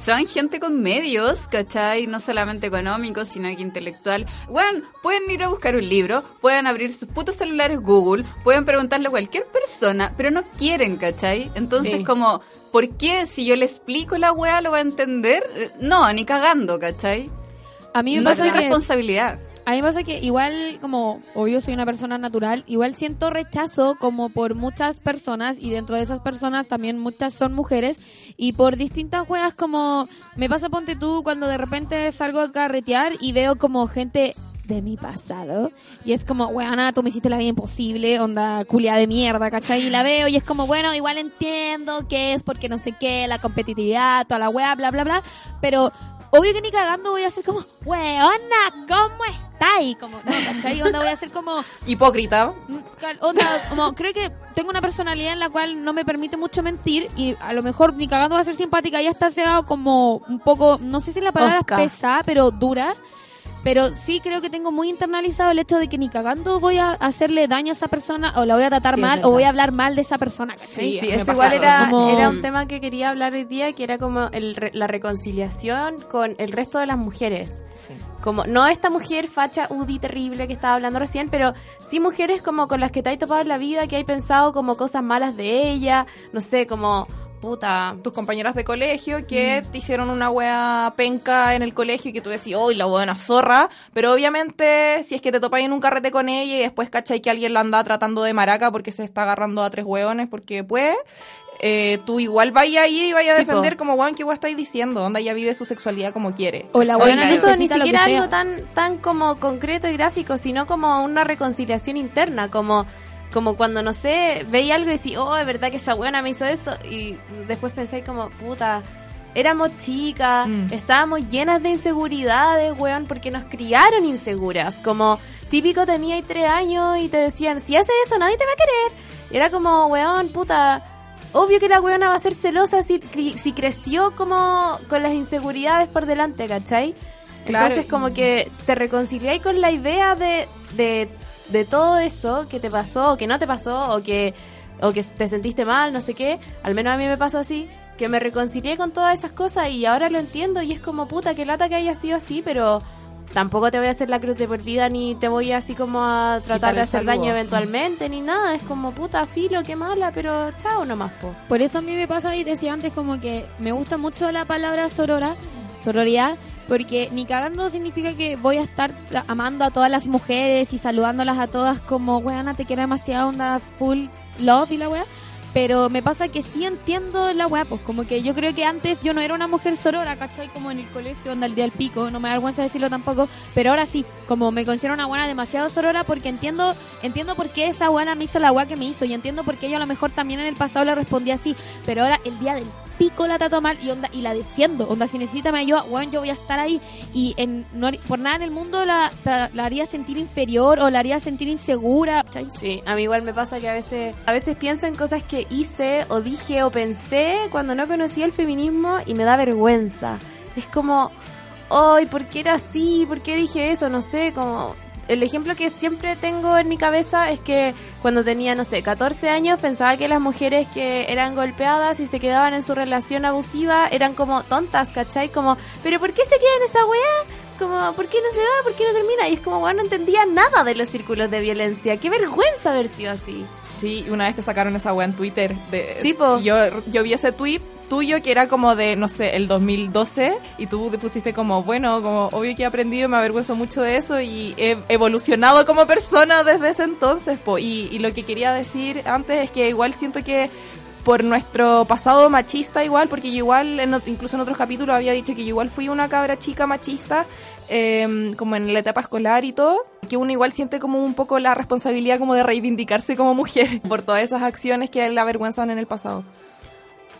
Son gente con medios, ¿cachai? No solamente económicos, sino que intelectual. Bueno, pueden ir a buscar un libro, pueden abrir sus putos celulares Google, pueden preguntarle a cualquier persona, pero no quieren, ¿cachai? Entonces, Sí. como, ¿por qué si yo le explico la weá lo va a entender? No, ni cagando, ¿cachai? A mí me no es que... responsabilidad. A mí me pasa que igual, como obvio soy una persona natural, igual siento rechazo como por muchas personas y dentro de esas personas también muchas son mujeres y por distintas juegas como me pasa ponte tú cuando de repente salgo a carretear y veo como gente de mi pasado y es como, weona, tú me hiciste la vida imposible, onda culia de mierda, ¿cachai? Y la veo y es como, bueno, igual entiendo que es porque no sé qué, la competitividad, toda la wea, bla, bla, bla, pero obvio que ni cagando voy a ser como, weona, ¿cómo estáis? Como, no, ¿cachai? Onda voy a ser como, Hipócrita. mm, onda, como, creo que tengo una personalidad en la cual no me permite mucho mentir y a lo mejor ni cagando va a ser simpática y hasta sea como un poco, no sé si la palabra Oscar. es pesada, pero dura. Pero sí creo que tengo muy internalizado el hecho de que ni cagando voy a hacerle daño a esa persona o la voy a tratar Sí, mal o voy a hablar mal de esa persona, ¿cachai? Sí, Sí, eso igual era, como- era un tema que quería hablar hoy día, que era como el re- la reconciliación con el resto de las mujeres. Como, no esta mujer facha UDI terrible que estaba hablando recién, pero sí mujeres como con las que te hay topado en la vida, que hay pensado como cosas malas de ella, no sé, como, puta, Tus compañeras de colegio que te hicieron una wea penca en el colegio y que tú decís, ¡oh, la buena zorra! Pero obviamente, si es que te topáis en un carrete con ella y después cachai que alguien la anda tratando de maraca porque se está agarrando a tres hueones porque puede, eh, tú igual vaya a ir y vaya a Sí, defender po. como, weón, ¿qué wea estáis diciendo? Onda, ella vive su sexualidad como quiere. O la O buena incluso ni que siquiera algo tan, tan como concreto y gráfico, sino como una reconciliación interna, como, como cuando, no sé, veis algo y decís, oh, es verdad que esa buena me hizo eso, y después pensáis como, puta, éramos chicas, Mm. estábamos llenas de inseguridades, weón, porque nos criaron inseguras, como típico teníais tres años y te decían, si haces eso nadie te va a querer, y era como, weón, puta... Obvio que la weona va a ser celosa si, si creció como con las inseguridades por delante, ¿cachai? Claro. Entonces como que te reconciliáis con la idea de, de, de todo eso que te pasó o que no te pasó o que, o que te sentiste mal, no sé qué. Al menos a mí me pasó así, que me reconcilié con todas esas cosas y ahora lo entiendo y es como puta, que lata que haya sido así, pero tampoco te voy a hacer la cruz de por vida ni te voy así como a tratar de hacer daño eventualmente ni nada. Es como puta, filo, qué mala, pero chao nomás, po. Por eso a mí me pasa y decía antes como que me gusta mucho la palabra sorora, sororidad, porque ni cagando significa que voy a estar amando a todas las mujeres y saludándolas a todas como, weona, te quiero demasiado, onda full love y la wea. Pero me pasa que sí entiendo la wea, pues como que yo creo que antes yo no era una mujer sorora, ¿cachai? Como en el colegio, onda el día del pico, no me da vergüenza decirlo tampoco, pero ahora sí, como me considero una buena demasiado sorora porque entiendo entiendo por qué esa buena me hizo la wea que me hizo y entiendo por qué yo a lo mejor también en el pasado le respondí así, pero ahora el día del pico la trato mal y onda y la defiendo. Onda, si necesita me ayuda, bueno, yo voy a estar ahí y en, no, por nada en el mundo la, la, haría sentir inferior o la haría sentir insegura. Sí, a mí igual me pasa que a veces, a veces pienso en cosas que hice o dije o pensé cuando no conocía el feminismo y me da vergüenza. Es como, ay, ¿por qué era así? ¿Por qué dije eso? No sé, como el ejemplo que siempre tengo en mi cabeza es que cuando tenía, no sé, 14 años pensaba que las mujeres que eran golpeadas y se quedaban en su relación abusiva eran como tontas, ¿cachai? Como, ¿pero por qué se queda en esa weá? Como, ¿por qué no se va? ¿Por qué no termina? Y es como, bueno, no entendía nada de los círculos de violencia. Qué vergüenza haber sido así. Sí, una vez te sacaron esa weá en Twitter. De, Sí, po. Yo, yo vi ese tweet tuyo que era como de, no sé, el 2012 y tú te pusiste como, bueno, como obvio que he aprendido, me avergüenzo mucho de eso y he evolucionado como persona desde ese entonces, po. Y, lo que quería decir antes es que igual siento que por nuestro pasado machista igual, porque yo igual, en incluso en otros capítulos había dicho que yo igual fui una cabra chica machista, eh, como en la etapa escolar y todo, que uno igual siente como un poco la responsabilidad como de reivindicarse como mujer (laughs) por todas esas acciones que la avergüenzan en el pasado.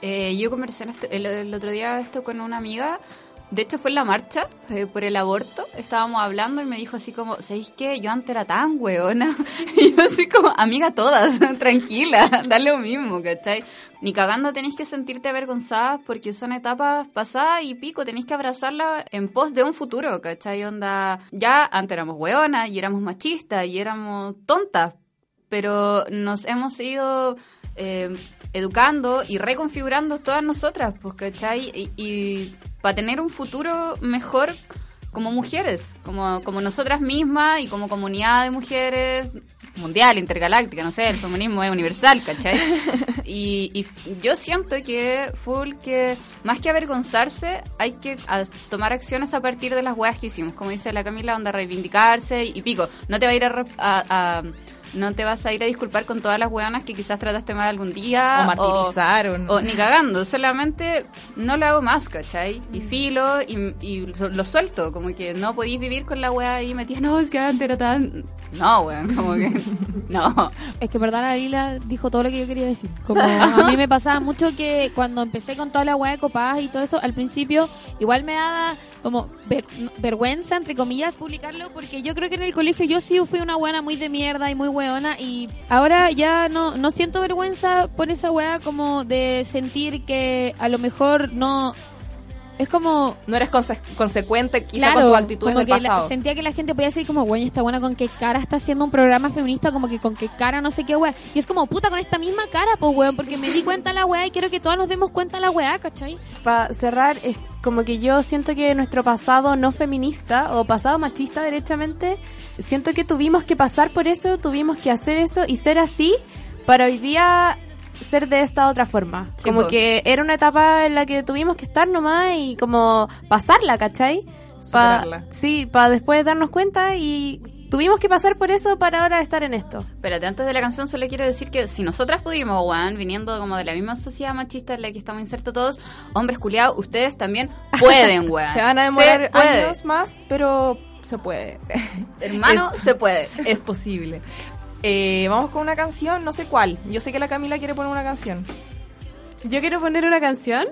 Eh, yo conversé en esto- el, el otro día esto con una amiga. De hecho, fue en la marcha eh, por el aborto. Estábamos hablando y me dijo así como, ¿sabéis qué? Yo antes era tan weona. (laughs) Y yo así como, amiga todas, (laughs) tranquila, (laughs) da lo mismo, ¿cachai? Ni cagando tenéis que sentirte avergonzadas porque son etapas pasadas y pico, tenéis que abrazarla en pos de un futuro, ¿cachai? Onda, ya antes éramos weonas y éramos machistas y éramos tontas, pero nos hemos ido eh, educando y reconfigurando todas nosotras, pues, ¿cachai? Y, para tener un futuro mejor como mujeres, como, como nosotras mismas y como comunidad de mujeres mundial, intergaláctica, no sé, el feminismo es universal, ¿cachai? (laughs) Y, y yo siento que, full, que más que avergonzarse, hay que a- tomar acciones a partir de las weas que hicimos. Como dice la Camila, onda reivindicarse y, y pico. No te va a ir a- a- no te vas a ir a disculpar con todas las weonas que quizás trataste mal algún día. O martirizar, o no. o ni cagando, solamente no lo hago más, ¿cachai? Y filo y, y lo, suelto, como que no podéis vivir con la wea ahí metida, no, es que antes era tan... No, weón, como que... (laughs) No. Es que en verdad la Lila dijo todo lo que yo quería decir. Como a mí me pasaba mucho que cuando empecé con toda la weá de copadas y todo eso, al principio igual me daba como ver- vergüenza, entre comillas, publicarlo, porque yo creo que en el colegio yo sí fui una buena muy de mierda y muy weona y ahora ya no, no siento vergüenza por esa weá como de sentir que a lo mejor no... Es como No eres conse- consecuente quizá Claro, con tus actitudes como del que la- pasado. sentía que la gente podía decir como, güey, está buena con qué cara está haciendo un programa feminista, como que con qué cara no sé qué, güey. Y es como, puta, con esta misma cara, pues, güey, porque me di cuenta la weá y quiero que todas nos demos cuenta la weá, ¿cachai? Para cerrar, es como que yo siento que nuestro pasado no feminista o pasado machista derechamente, siento que tuvimos que pasar por eso, tuvimos que hacer eso y ser así para hoy día ser de esta otra forma. Sí, como po. que era una etapa en la que tuvimos que estar nomás y como pasarla, ¿cachai? Pa- Superarla. sí, para después darnos cuenta y tuvimos que pasar por eso para ahora estar en esto. Espérate, antes de la canción solo quiero decir que si nosotras pudimos, weón, viniendo como de la misma sociedad machista en la que estamos insertos todos, hombres culiados, ustedes también (laughs) pueden, weón. Se van a demorar años más, pero se puede. Hermano, se puede. (laughs) es posible. Eh, vamos con una canción, no sé cuál. Yo sé que la Camila quiere poner una canción. Yo quiero poner una canción.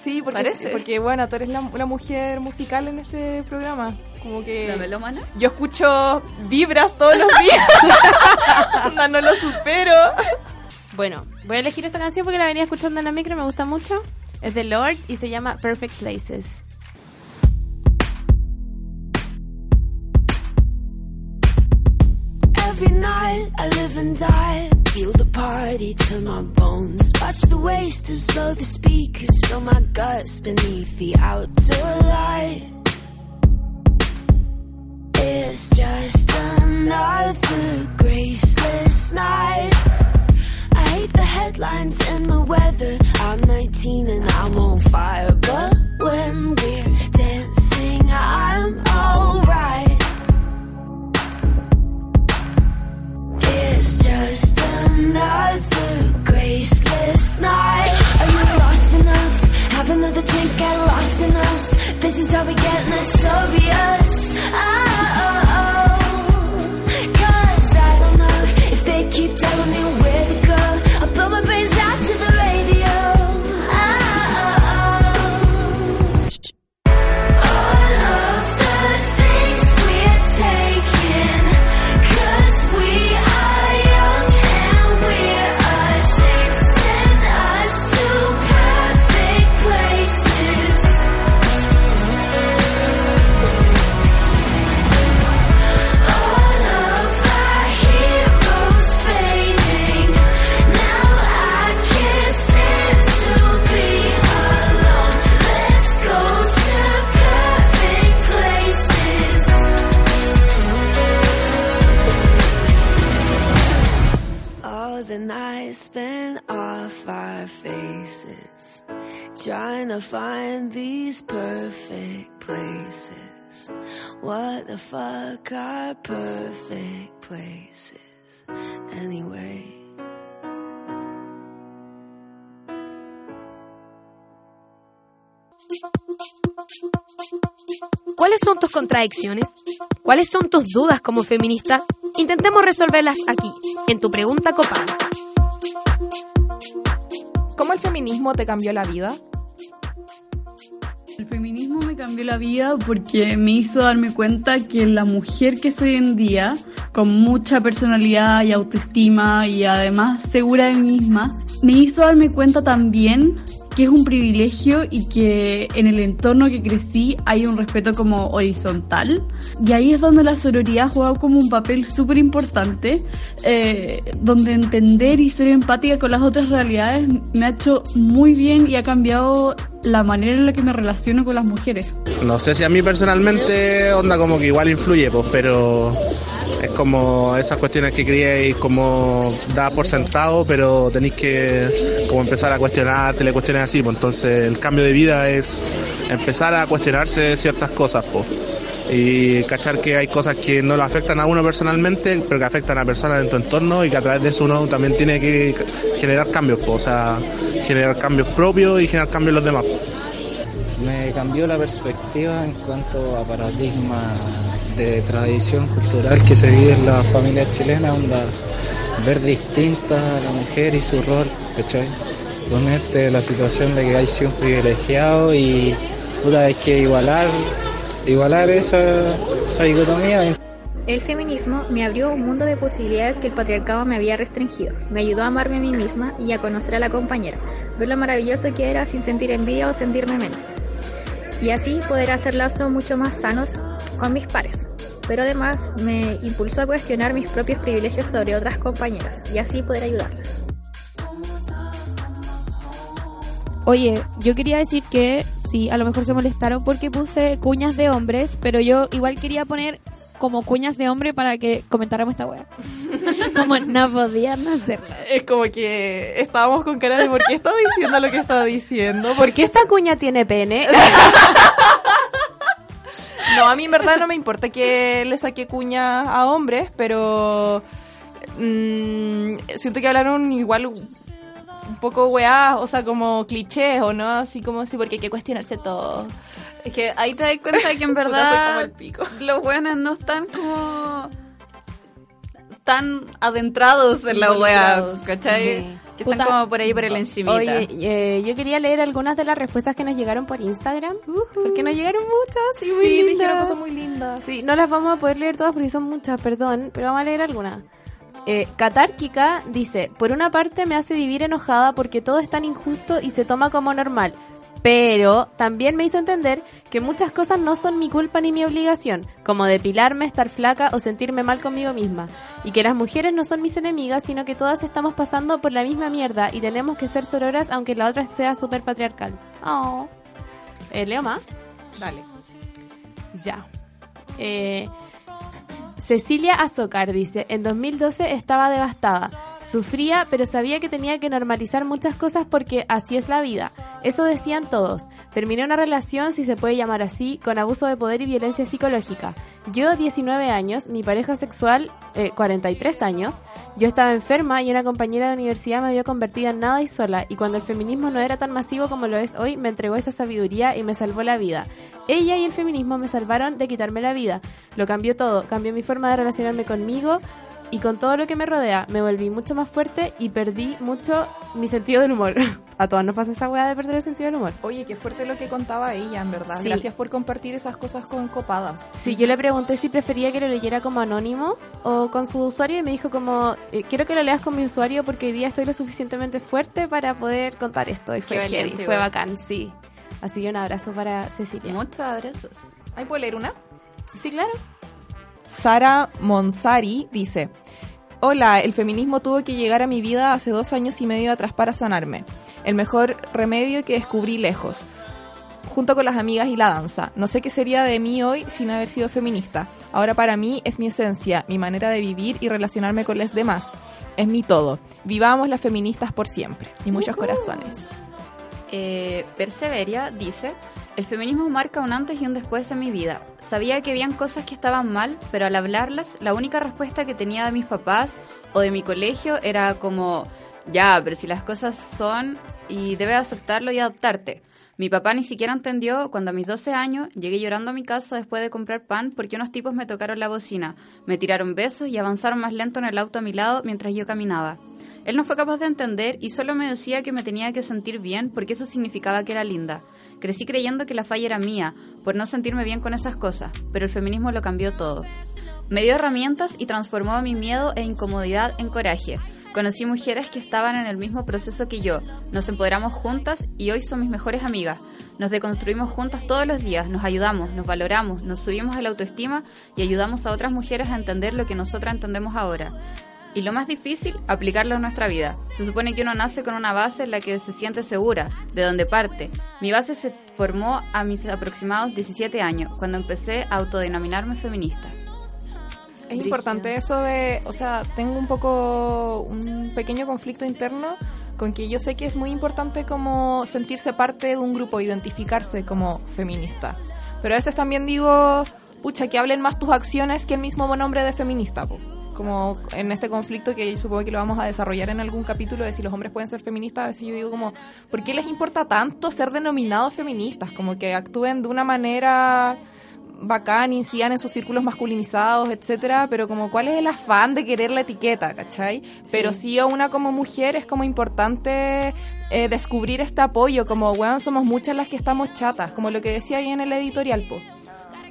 Sí, porque, Parece. porque bueno, tú eres la, la mujer musical en este programa. Como que ¿La melómana? yo escucho vibras todos los días. (laughs) no, no lo supero. Bueno, voy a elegir esta canción porque la venía escuchando en la micro, me gusta mucho. Es de Lord y se llama Perfect Places. Every night I live and die. Feel the party to my bones. Watch the wasters blow the speakers. Feel my guts beneath the outdoor light. It's just another graceless night. I hate the headlines and the weather. I'm 19 and I'm on fire. Tus contradicciones? ¿Cuáles son tus dudas como feminista? Intentemos resolverlas aquí, en tu pregunta copada. ¿Cómo el feminismo te cambió la vida? El feminismo me cambió la vida porque me hizo darme cuenta que la mujer que soy hoy en día, con mucha personalidad y autoestima y además segura de mí misma, me hizo darme cuenta también que es un privilegio y que en el entorno que crecí hay un respeto como horizontal. Y ahí es donde la sororidad juega como un papel súper importante, eh, donde entender y ser empática con las otras realidades me ha hecho muy bien y ha cambiado la manera en la que me relaciono con las mujeres. No sé si a mí personalmente onda como que igual influye, pues, pero es como esas cuestiones que creéis como da por sentado, pero tenéis que como empezar a cuestionarte, le cuestiones así, pues entonces el cambio de vida es empezar a cuestionarse ciertas cosas, pues. Y cachar que hay cosas que no lo afectan a uno personalmente, pero que afectan a personas en tu entorno y que a través de eso uno también tiene que generar cambios, pues, o sea, generar cambios propios y generar cambios en los demás. Me cambió la perspectiva en cuanto a paradigma de tradición cultural que se vive en la familia chilena, onda ver distinta a la mujer y su rol, ¿cachai? Ponerte la situación de que hay sido un privilegiado y puta, hay que igualar, igualar esa, esa dicotomía. El feminismo me abrió un mundo de posibilidades que el patriarcado me había restringido. Me ayudó a amarme a mí misma y a conocer a la compañera, ver lo maravilloso que era sin sentir envidia o sentirme menos. Y así poder hacer lazos mucho más sanos con mis pares. Pero además me impulsó a cuestionar mis propios privilegios sobre otras compañeras y así poder ayudarlas. Oye, yo quería decir que sí, a lo mejor se molestaron porque puse cuñas de hombres, pero yo igual quería poner como cuñas de hombre para que comentáramos esta wea. (laughs) como no podían hacerlo. Es como que estábamos con cara de por qué está diciendo lo que está diciendo. ¿Por qué esta cuña tiene pene? (laughs) No, a mí en verdad no me importa que le saque cuña a hombres, pero mm, siento que hablaron igual un poco weá, o sea, como clichés, ¿o no? Así como así, porque hay que cuestionarse todo. Es que ahí te das cuenta que en (laughs) verdad el pico. (laughs) los buenos no están como tan adentrados en la Involucrados. ¿cachai? Sí. Que están Puta. como por ahí por el encimita. Oye, eh, yo quería leer algunas de las respuestas que nos llegaron por Instagram. Porque nos llegaron muchas y muy Sí, lindas. dijeron cosas muy lindas. Sí, no las vamos a poder leer todas porque son muchas, perdón, pero vamos a leer algunas. Eh, Catárquica dice, por una parte me hace vivir enojada porque todo es tan injusto y se toma como normal, pero también me hizo entender que muchas cosas no son mi culpa ni mi obligación, como depilarme, estar flaca o sentirme mal conmigo misma, y que las mujeres no son mis enemigas, sino que todas estamos pasando por la misma mierda y tenemos que ser sororas aunque la otra sea súper patriarcal. Oh. Eh, ¿Leo más? Dale. Ya. Eh, Cecilia Azócar dice, en 2012 estaba devastada. Sufría, pero sabía que tenía que normalizar muchas cosas porque así es la vida. Eso decían todos. Terminé una relación, si se puede llamar así, con abuso de poder y violencia psicológica. Yo, 19 años, mi pareja sexual, eh, 43 años. Yo estaba enferma y una compañera de universidad me había convertido en nada y sola. Y cuando el feminismo no era tan masivo como lo es hoy, me entregó esa sabiduría y me salvó la vida. Ella y el feminismo me salvaron de quitarme la vida. Lo cambió todo. Cambió mi forma de relacionarme conmigo y con todo lo que me rodea. Me volví mucho más fuerte y perdí mucho mi sentido del humor. (laughs) A todas nos pasa esa weá de perder el sentido del humor. Oye, qué fuerte lo que contaba ella, en verdad. Sí. Gracias por compartir esas cosas con copadas. Sí, yo le pregunté si prefería que lo leyera como anónimo o con su usuario y me dijo como, eh, quiero que lo leas con mi usuario porque hoy día estoy lo suficientemente fuerte para poder contar esto. Y fue Qué heavy, valiente, fue igual. bacán, sí. Así que un abrazo para Cecilia. Muchos abrazos. ¿Ahí puedo leer una? Sí, claro. Sara Monsari dice, Hola, el feminismo tuvo que llegar a mi vida hace dos años y medio atrás para sanarme. El mejor remedio que descubrí lejos. junto con las amigas y la danza. No sé qué sería de mí hoy sin haber sido feminista. Ahora para mí es mi esencia, mi manera de vivir y relacionarme con los demás. Es mi todo. Vivamos las feministas por siempre. Y muchos corazones. Eh, Perseveria dice, el feminismo marca un antes y un después en mi vida. Sabía que habían cosas que estaban mal, pero al hablarlas, la única respuesta que tenía de mis papás o de mi colegio era como, ya, pero si las cosas son y debes aceptarlo y adaptarte. Mi papá ni siquiera entendió cuando a mis 12 años llegué llorando a mi casa después de comprar pan porque unos tipos me tocaron la bocina, me tiraron besos y avanzaron más lento en el auto a mi lado mientras yo caminaba. Él no fue capaz de entender y solo me decía que me tenía que sentir bien porque eso significaba que era linda. Crecí creyendo que la falla era mía, por no sentirme bien con esas cosas, pero el feminismo lo cambió todo. Me dio herramientas y transformó mi miedo e incomodidad en coraje. Conocí mujeres que estaban en el mismo proceso que yo, nos empoderamos juntas y hoy son mis mejores amigas. Nos deconstruimos juntas todos los días, nos ayudamos, nos valoramos, nos subimos a la autoestima y ayudamos a otras mujeres a entender lo que nosotras entendemos ahora. Y lo más difícil, aplicarlo en nuestra vida. Se supone que uno nace con una base en la que se siente segura, de donde parte. Mi base se formó a mis aproximados 17 años, cuando empecé a autodenominarme feminista. Es importante eso de, o sea, tengo un poco un pequeño conflicto interno con que yo sé que es muy importante como sentirse parte de un grupo, identificarse como feminista. Pero a veces también digo, pucha, que hablen más tus acciones que el mismo nombre de feminista. po. Como en este conflicto que supongo que lo vamos a desarrollar en algún capítulo de si los hombres pueden ser feministas, a veces yo digo como, ¿por qué les importa tanto ser denominados feministas? Como que actúen de una manera bacán, incidan en sus círculos masculinizados, etcétera, pero como cuál es el afán de querer la etiqueta, ¿cachai? Pero sí a una como mujer es como importante eh, descubrir este apoyo, como, weón, somos muchas las que estamos chatas, como lo que decía ahí en el editorial, po.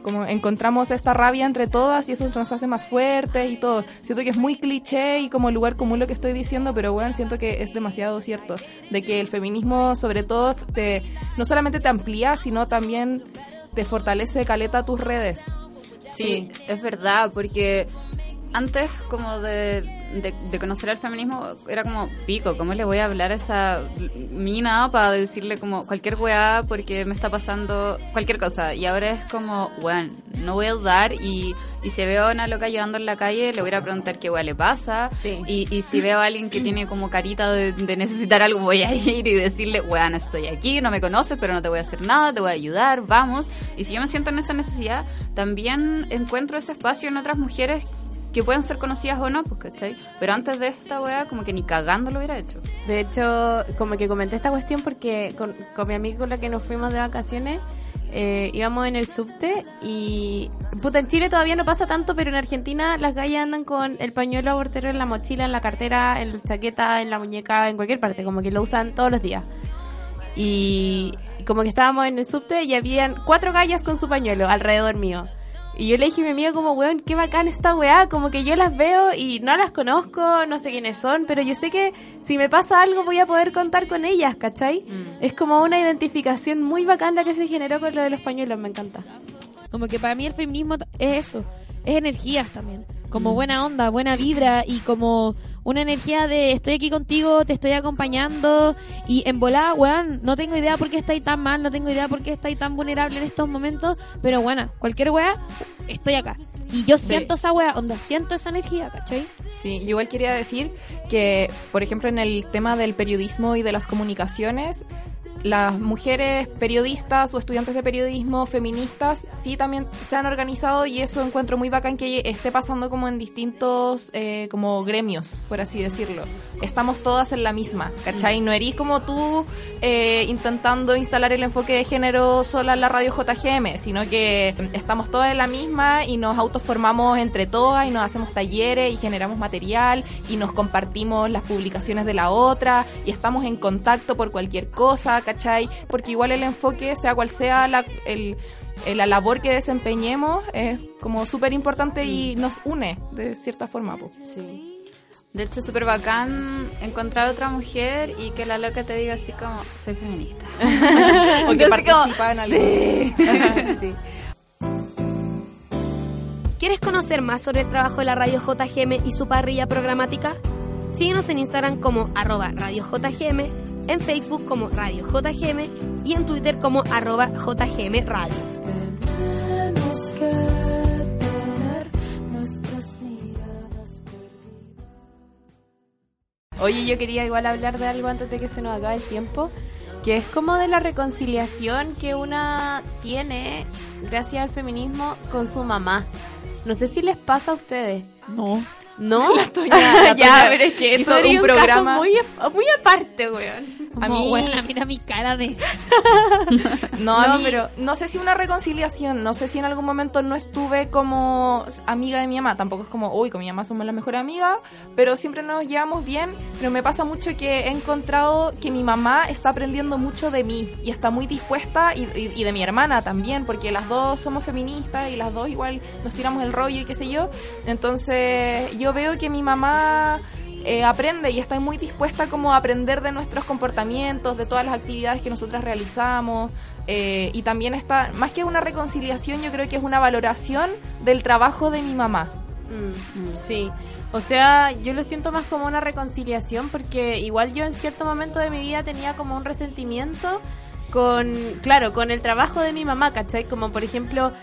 Como encontramos esta rabia entre todas y eso nos hace más fuertes y todo. Siento que es muy cliché y como lugar común lo que estoy diciendo, pero bueno, siento que es demasiado cierto. De que el feminismo sobre todo te, no solamente te amplía, sino también te fortalece caleta tus redes. Sí, es verdad, porque antes como de, de, de conocer el feminismo era como pico, ¿cómo le voy a hablar a esa mina para decirle como cualquier weá porque me está pasando cualquier cosa? Y ahora es como, bueno, no voy a dudar y, y si veo a una loca llorando en la calle le voy a preguntar qué weá le pasa. Y, y si veo a alguien que tiene como carita de, de necesitar algo voy a ir y decirle, weón, estoy aquí, no me conoces, pero no te voy a hacer nada, te voy a ayudar, vamos. Y si yo me siento en esa necesidad, también encuentro ese espacio en otras mujeres que pueden ser conocidas o no, pues, ¿cachai? Pero antes de esta weá, como que ni cagando lo hubiera hecho. De hecho, como que comenté esta cuestión porque con, mi amigo con la que nos fuimos de vacaciones, eh, íbamos en el subte y... Puta, en Chile todavía no pasa tanto, pero en Argentina las gallas andan con el pañuelo abortero en la mochila, en la cartera, en la chaqueta, en la muñeca, en cualquier parte, como que lo usan todos los días. Y como que estábamos en el subte y habían cuatro gallas con su pañuelo alrededor mío. Y yo le dije a mi amigo como, weón, qué bacán esta weá, como que yo las veo y no las conozco, no sé quiénes son, pero yo sé que si me pasa algo voy a poder contar con ellas, ¿cachai? Es como una identificación muy bacán la que se generó con lo de los pañuelos, me encanta. Como que para mí el feminismo es eso, es energías también. Como buena onda, buena vibra y como una energía de estoy aquí contigo, te estoy acompañando y en volada, weón, no tengo idea por qué estáis tan mal, no tengo idea por qué estáis tan vulnerable en estos momentos, pero bueno, cualquier weá, estoy acá. Y yo siento esa weá, onda, siento esa energía, ¿cachai? Sí, yo igual quería decir que, por ejemplo, en el tema del periodismo y de las comunicaciones, las mujeres periodistas o estudiantes de periodismo feministas sí también se han organizado y eso encuentro muy bacán que esté pasando como en distintos eh, como gremios, por así decirlo. Estamos todas en la misma, ¿cachai? No erís como tú eh, intentando instalar el enfoque de género sola en la radio JGM, sino que estamos todas en la misma y nos autoformamos entre todas y nos hacemos talleres y generamos material y nos compartimos las publicaciones de la otra y estamos en contacto por cualquier cosa, ¿cachai? Porque igual el enfoque, sea cual sea la, el, el- la labor que desempeñemos, es como súper importante y nos une de cierta forma. po. Sí. De hecho, es súper bacán encontrar otra mujer y que la loca te diga así como, soy feminista. (laughs) (laughs) O que Así como, participa en algo. sí. (laughs) sí. ¿Quieres conocer más sobre el trabajo de la radio JGM y su parrilla programática? Síguenos en Instagram como arroba radio JGM en Facebook como Radio JGM y en Twitter como arroba JGM Radio. Tenemos que tener nuestras miradas Oye, yo quería igual hablar de algo antes de que se nos acabe el tiempo, que es como de la reconciliación que una tiene gracias al feminismo con su mamá. No sé si les pasa a ustedes. No. ¿No? La Toña- la (laughs) ya, Toña pero es que hizo eso un, programa. caso muy, muy aparte, weón. A mí- buena, mira mi cara de... (laughs) No, a No, mí- pero- no sé si una reconciliación, no sé si en algún momento no estuve como amiga de mi mamá, tampoco es como, uy, con mi mamá somos las mejores amigas, pero siempre nos llevamos bien, pero me pasa mucho que he encontrado que mi mamá está aprendiendo mucho de mí y está muy dispuesta, y, y- y de mi hermana también, porque las dos somos feministas y las dos igual nos tiramos el rollo y qué sé yo, entonces yo veo que mi mamá eh, aprende y está muy dispuesta como a aprender de nuestros comportamientos, de todas las actividades que nosotras realizamos. eh, y también está, más que una reconciliación, yo creo que es una valoración del trabajo de mi mamá. Mm, sí, o sea, yo lo siento más como una reconciliación porque igual yo en cierto momento de mi vida tenía como un resentimiento con, claro, con el trabajo de mi mamá, ¿cachai? Como por ejemplo,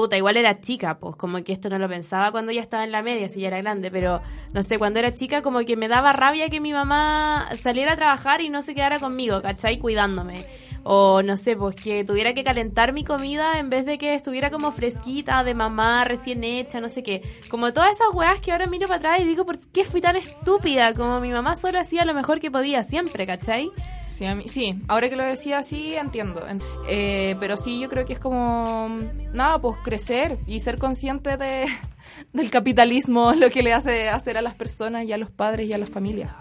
puta, igual era chica, pues como que esto no lo pensaba cuando ya estaba en la media, si ya era grande, pero no sé, cuando era chica como que me daba rabia que mi mamá saliera a trabajar y no se quedara conmigo, ¿cachai? Cuidándome. O no sé, pues que tuviera que calentar mi comida en vez de que estuviera como fresquita, de mamá, recién hecha, no sé qué. Como todas esas weas que ahora miro para atrás y digo, ¿por qué fui tan estúpida? Como mi mamá solo hacía lo mejor que podía siempre, ¿cachai? Sí, a mí- sí, ahora que lo decía así, entiendo. En- eh, pero sí, yo creo que es como, nada, pues crecer y ser consciente de, (laughs) del capitalismo, lo que le hace hacer a las personas y a los padres y a las familias.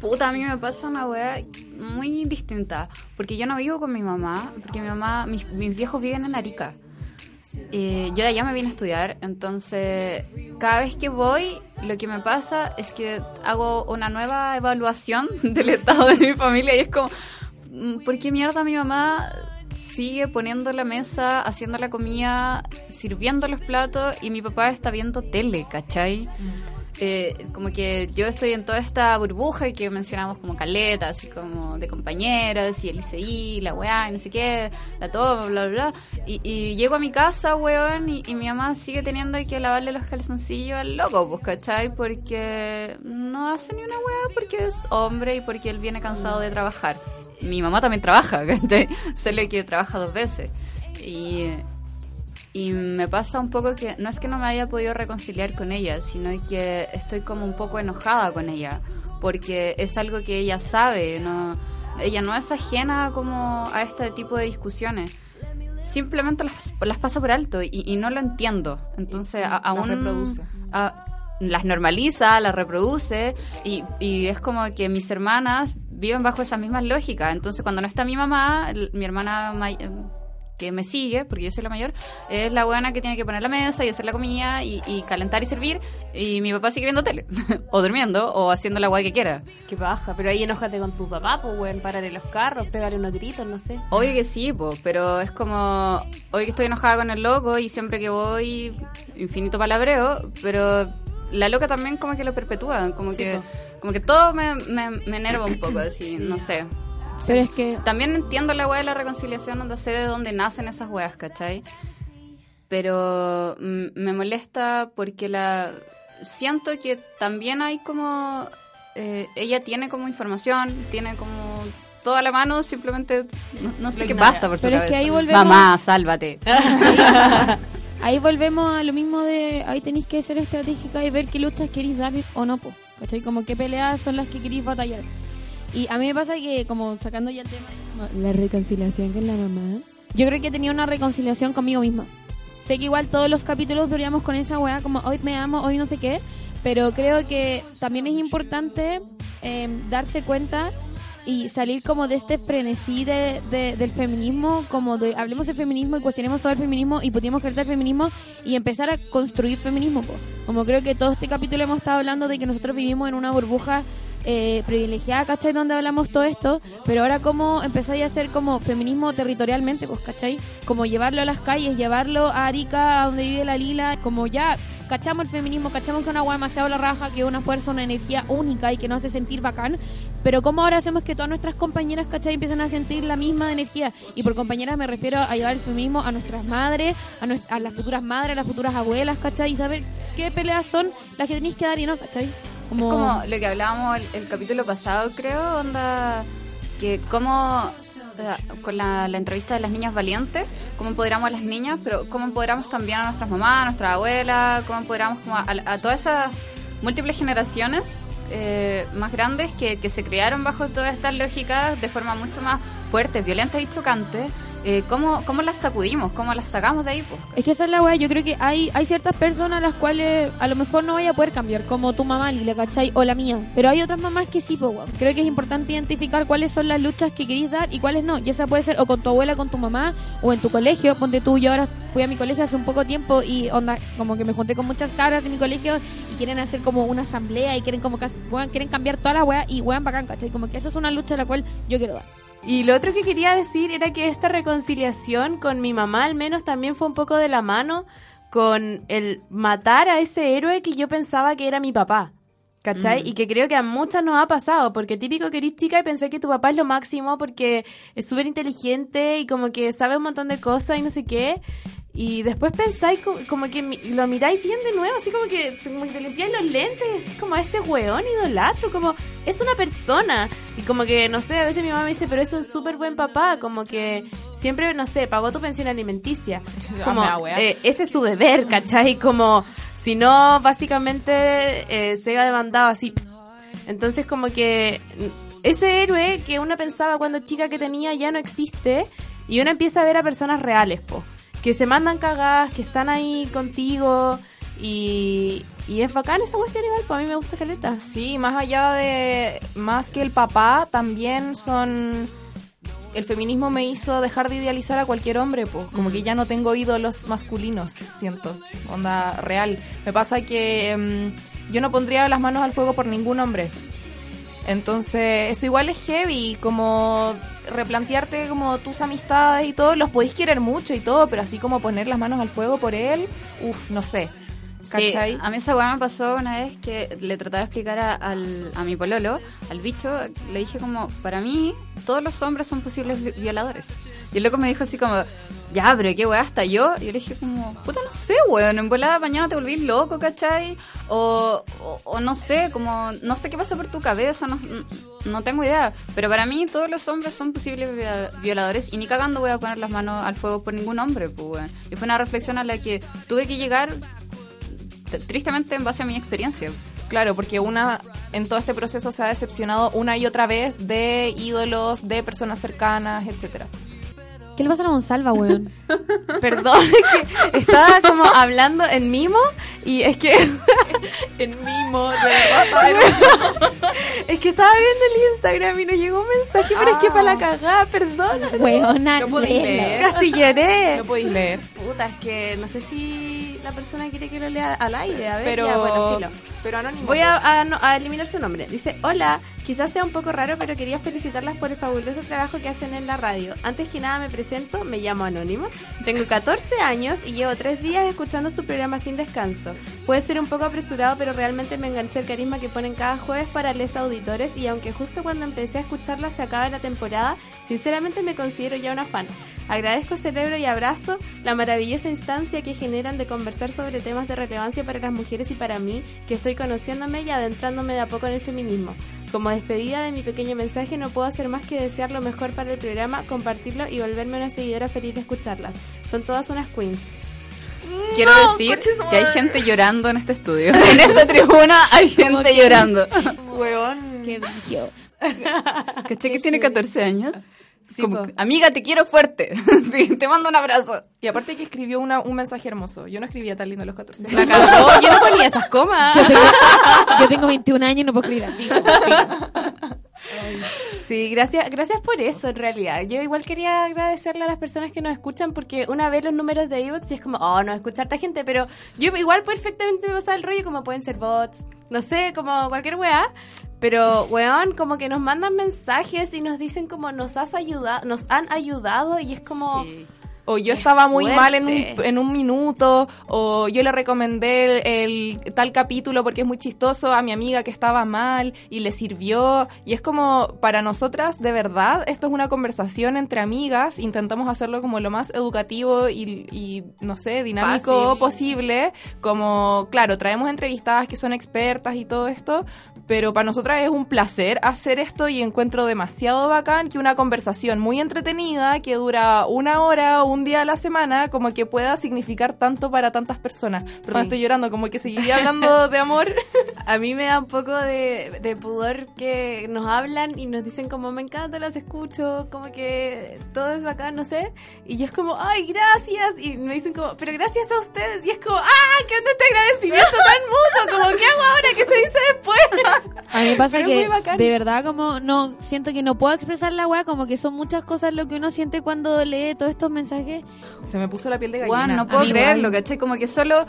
Puta, a mí me pasa una weá muy distinta. Porque yo no vivo con mi mamá, porque mi mamá, mis, mis viejos viven en Arica. Eh, yo de allá me vine a estudiar, entonces cada vez que voy, lo que me pasa es que hago una nueva evaluación (laughs) del estado de mi familia y es como, mm, ¿por qué mierda mi mamá sigue poniendo la mesa, haciendo la comida, sirviendo los platos y mi papá está viendo tele, ¿cachai? Eh, como que yo estoy en toda esta burbuja que mencionamos como caleta, así como de compañeras y el ICI, la weá, y no sé qué, la toma, bla, bla, bla. Y, y llego a mi casa, weón, y, y mi mamá sigue teniendo que lavarle los calzoncillos al loco, pues, ¿cachai? Porque no hace ni una weá porque es hombre y porque él viene cansado de trabajar. Mi mamá también trabaja, (laughs) ¿cachai? Solo que trabaja dos veces. Y, y me pasa un poco que no es que no me haya podido reconciliar con ella, sino que estoy como un poco enojada con ella, porque es algo que ella sabe, no ella no es ajena como a este tipo de discusiones. Simplemente las, las pasa por alto y, y no lo entiendo. Entonces, a- aún reproduce. a- las normaliza, las reproduce y, y es como que mis hermanas viven bajo esas mismas lógicas. Entonces, cuando no está mi mamá, mi hermana que me sigue, porque yo soy la mayor, es la buena que tiene que poner la mesa y hacer la comida y, y calentar y servir. Y mi papá sigue viendo tele, (laughs) o durmiendo, o haciendo la guay que quiera. Qué baja, pero ahí enójate con tu papá, pues, weón, párale los carros, pégale unos gritos, no sé. Obvio que sí, po, pero es como. Hoy que estoy enojada con el loco y siempre que voy, infinito palabreo, pero la loca también como que lo perpetúa, como Sí, que po. como que todo me, me, me enerva un poco, así, no sé. Pero es que También entiendo la weá de la reconciliación, donde sé de dónde nacen esas weas, ¿cachai? Pero mm, me molesta porque la siento que también hay como eh, ella tiene como información, tiene como toda la mano, simplemente no, no sé qué pasa por su Pero es que ahí volvemos- Mamá, sálvate. (laughs) ahí volvemos a lo mismo de ahí tenéis que ser estratégica y ver qué luchas queréis dar o no, po, ¿cachai? Como qué peleas son las que queréis batallar. Y a mí me pasa que, como sacando ya el tema, La reconciliación con la mamá. yo creo que tenía una reconciliación conmigo misma. Sé que igual todos los capítulos duríamos con esa weá, como hoy me amo, hoy no sé qué, pero creo que también es importante eh, darse cuenta y salir como de este frenesí de, de- del feminismo, como de hablemos del feminismo y cuestionemos todo el feminismo y podríamos creer el feminismo y empezar a construir feminismo. po. Como creo que todo este capítulo hemos estado hablando de que nosotros vivimos en una burbuja eh, privilegiada, ¿cachai? Donde hablamos todo esto, pero ahora cómo empezáis a hacer como feminismo territorialmente, pues, ¿cachai? Como llevarlo a las calles, llevarlo a Arica, a donde vive la Lila, como ya cachamos el feminismo, cachamos que una weá demasiado la raja, que es una fuerza, una energía única y que nos hace sentir bacán, pero ¿cómo ahora hacemos que todas nuestras compañeras, cachai, empiecen a sentir la misma energía? Y por compañeras me refiero a llevar el feminismo a nuestras madres, a, a las futuras madres, a las futuras abuelas, cachai, y saber qué peleas son las que tenéis que dar y no, cachai. Es como lo que hablábamos el, el capítulo pasado, creo, onda, que cómo, eh, con la, la entrevista de las niñas valientes, cómo empoderamos a las niñas, pero cómo empoderamos también a nuestras mamás, a nuestras abuelas, cómo empoderamos como a, a todas esas múltiples generaciones eh, más grandes que, que se crearon bajo todas estas lógicas de forma mucho más fuerte, violenta y chocante. Eh, ¿cómo, ¿Cómo las sacudimos? ¿Cómo las sacamos de ahí? Pues? Es que esa es la weá, yo creo que hay, hay ciertas personas a las cuales a lo mejor no vaya a poder cambiar, como tu mamá, Lila, ¿cachai? O la mía. Pero hay otras mamás que sí, pues, weón. Creo que es importante identificar cuáles son las luchas que queréis dar y cuáles no. Y esa puede ser o con tu abuela, con tu mamá, o en tu colegio. Ponte tú, yo ahora fui a mi colegio hace un poco tiempo y onda, como que me junté con muchas cabras de mi colegio y quieren hacer como una asamblea y quieren como que, weón, quieren cambiar toda la weá y weón bacán, ¿cachai? Como que esa es una lucha a la cual yo quiero dar. Y lo otro que quería decir era que esta reconciliación con mi mamá al menos también fue un poco de la mano con el matar a ese héroe que yo pensaba que era mi papá. ¿Cachai? Mm. Y que creo que a muchas nos ha pasado, porque típico que eres chica y pensé que tu papá es lo máximo porque es súper inteligente y como que sabe un montón de cosas y no sé qué. Y después pensáis co- como, que lo miráis bien de nuevo, así como que, como que te limpiáis los lentes decís como ese weón idolatro, como es una persona. Y como que, no sé, a veces mi mamá me dice, pero es un súper buen papá, como que siempre, no sé, pagó tu pensión alimenticia. (laughs) Como, me da wea. eh, ese es su deber, ¿cachai? Como, si no, básicamente eh, se ha demandado así. Entonces como que ese héroe que uno pensaba cuando chica que tenía ya no existe y uno empieza a ver a personas reales, po. Que se mandan cagadas, que están ahí contigo y, y es bacán esa cuestión igual, pues a mí me gusta caleta. Sí, más allá de. Más que el papá, también son. El feminismo me hizo dejar de idealizar a cualquier hombre, pues. Como que ya no tengo ídolos masculinos, siento. Onda real. Me pasa que em, yo no pondría las manos al fuego por ningún hombre. Entonces, eso igual es heavy, como replantearte como tus amistades y todo, los podéis querer mucho y todo, pero así como poner las manos al fuego por él, uff, no sé. Sí, ¿Cachai? a mí esa weá me pasó una vez que le trataba de explicar a, al, a mi pololo, al bicho, le dije como, para mí, todos los hombres son posibles vi- violadores. Y el loco me dijo así como, ya, pero qué weá, hasta yo. Y yo le dije como, puta, no sé, weón, en volada mañana te volvís loco, ¿cachai? O, o, o no sé, como, no sé qué pasa por tu cabeza, no, no tengo idea. Pero para mí, todos los hombres son posibles viola- violadores y ni cagando voy a poner las manos al fuego por ningún hombre, pues, weón. Y fue una reflexión a la que tuve que llegar tristemente en base a mi experiencia. Claro, porque una en todo este proceso se ha decepcionado una y otra vez de ídolos, de personas cercanas, etcétera. ¿Qué le pasa a la Monsalva, weón? (laughs) Perdón, es que estaba como hablando en mimo y es que (laughs) en mimo, de verdad. es que estaba viendo el Instagram y nos llegó un mensaje, pero es que para la cagada, perdón. Weona, No podéis leer. Casi lloré. No podéis leer. Puta, es que no sé si la persona quiere que lo lea al aire, a ver, Pero, ya, bueno, filo. pero anónimo. Voy a, a no- a eliminar su nombre. Dice, hola, quizás sea un poco raro, pero quería felicitarlas por el fabuloso trabajo que hacen en la radio. Antes que nada me presento, me llamo Anónimo, tengo 14 años y llevo tres días escuchando su programa sin descanso. Puede ser un poco apresurado, pero realmente me enganché el carisma que ponen cada jueves para les auditores y aunque justo cuando empecé a escucharla se acaba la temporada, sinceramente me considero ya una fan. Agradezco cerebro y abrazo la maravillosa instancia que generan de conversar sobre temas de relevancia para las mujeres y para mí, que estoy conociéndome y adentrándome de a poco en el feminismo. Como despedida de mi pequeño mensaje, no puedo hacer más que desear lo mejor para el programa, compartirlo y volverme una seguidora feliz de escucharlas. Son todas unas queens. Quiero decir que hay gente llorando en este estudio. (laughs) En esta tribuna hay gente llorando. Huevón. Qué brillo. (laughs) ¿Caché que tiene 14 años? Sí, Como, po. amiga, te quiero fuerte. (laughs) Sí, te mando un abrazo. Y aparte que escribió una, un mensaje hermoso. Yo no escribía tan lindo a los 14 La cagó, yo no ponía esas comas. Yo tengo, yo tengo 21 años y no puedo escribir así. Sí, gracias, gracias por eso en realidad. Yo igual quería agradecerle a las personas que nos escuchan porque una vez los números de iVoox y es como, oh, no escuchar a gente, pero yo igual perfectamente me pasaba el rollo como pueden ser bots, no sé, como cualquier weá. Pero, weón, como que nos mandan mensajes y nos dicen como nos has ayudado, nos han ayudado y es como, Sí. o yo estaba muy fuerte. mal en un, en un minuto, o yo le recomendé el, el tal capítulo porque es muy chistoso a mi amiga que estaba mal y le sirvió. Y es como, para nosotras, de verdad, esto es una conversación entre amigas, intentamos hacerlo como lo más educativo y, y, no sé, dinámico Fácil. posible. Como, claro, traemos entrevistadas que son expertas y todo esto, pero para nosotras es un placer hacer esto y encuentro demasiado bacán que una conversación muy entretenida que dura una hora o un día a la semana como que pueda significar tanto para tantas personas. Perdón, Sí. estoy llorando, como que seguiría hablando (laughs) de amor. A mí me da un poco de, de pudor que nos hablan y nos dicen como me encanta, las escucho, como que todo es bacán, no sé. Y yo es como, ay, gracias. Y me dicen como, pero gracias a ustedes. Y es como, ah, ¿qué onda este agradecimiento tan mutuo? Como, ¿qué hago ahora? ¿Qué se dice después? A mí me pasa Pero es que muy bacán. de verdad como no siento que no puedo expresar la weá, como que son muchas cosas lo que uno siente cuando lee todos estos mensajes. Se me puso la piel de gallina. Juan, no puedo creerlo. ¿cachai? Como que solo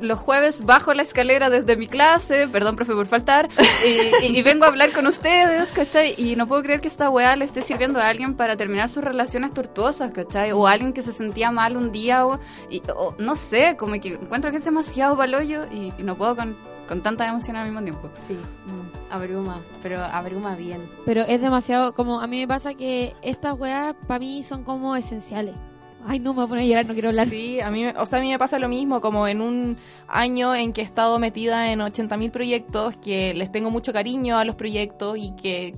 los jueves bajo la escalera desde mi clase, perdón, profe, por faltar, y, y- y vengo a hablar con ustedes, ¿cachai? Y no puedo creer que esta weá le esté sirviendo a alguien para terminar sus relaciones tortuosas, ¿cachai? O a alguien que se sentía mal un día, o, y- o no sé, como que encuentro que es demasiado palollo y, y no puedo con, con tanta emoción al mismo tiempo. Sí, abruma, pero abruma bien. Pero es demasiado, como a mí me pasa que estas weas para mí son como esenciales. Ay, no, me voy a poner a llorar, no quiero hablar. Sí, a mí, me- o sea, a mí me pasa lo mismo, como en un año en que he estado metida en 80.000 proyectos, que les tengo mucho cariño a los proyectos y que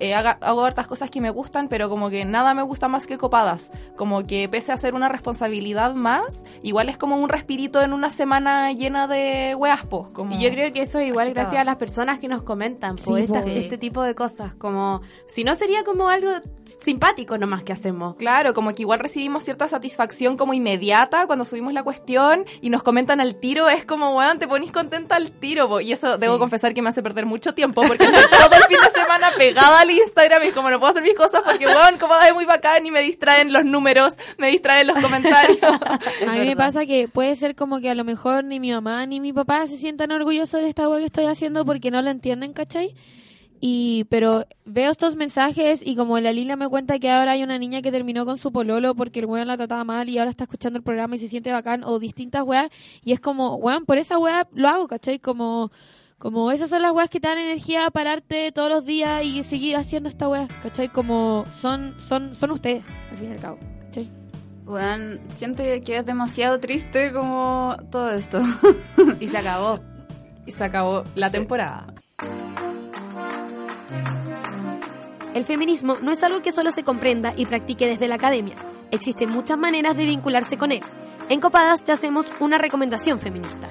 eh, haga- hago hartas cosas que me gustan, pero como que nada me gusta más que copadas. Como que pese a ser una responsabilidad más, igual es como un respirito en una semana llena de weas, pues, como... Y yo creo que eso es igual agitada. gracias a las personas que nos comentan po, Sí, esta- este tipo de cosas. Como, si no sería como algo simpático nomás que hacemos. Claro, como que igual recibimos cierta satisfacción como inmediata cuando subimos la cuestión y nos comentan al tiro, es como, weón, te ponís contenta al tiro, po. y eso debo confesar que me hace perder mucho tiempo, porque todo el fin de semana pegada al Instagram y como no puedo hacer mis cosas porque, weón, como es muy bacán y me distraen los números, me distraen los comentarios. (laughs) A mí me pasa que puede ser como que a lo mejor ni mi mamá ni mi papá se sientan orgullosos de esta wea que estoy haciendo porque no lo entienden, ¿cachai? Y, pero veo estos mensajes y como la Lila me cuenta que ahora hay una niña que terminó con su pololo porque el weón la trataba mal y ahora está escuchando el programa y se siente bacán o distintas weas y es como, weón, por esa wea lo hago, ¿cachai? Como, como esas son las weas que te dan energía a pararte todos los días y seguir haciendo esta wea, ¿cachai? Como son, son, son ustedes, al fin y al cabo, ¿cachai? Weón, siento que es demasiado triste como todo esto. Y se acabó. (laughs) y se acabó la temporada. El feminismo no es algo que solo se comprenda y practique desde la academia. Existen muchas maneras de vincularse con él. En Copadas te hacemos una recomendación feminista.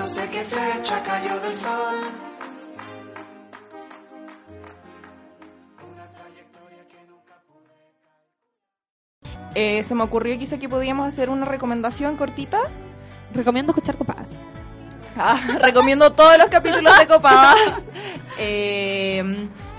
No sé qué flecha cayó del sol. Eh, se me ocurrió quizá que podíamos hacer una recomendación cortita. Recomiendo escuchar copadas. Ah, (laughs) recomiendo todos los capítulos de Copadas. (laughs) Eh,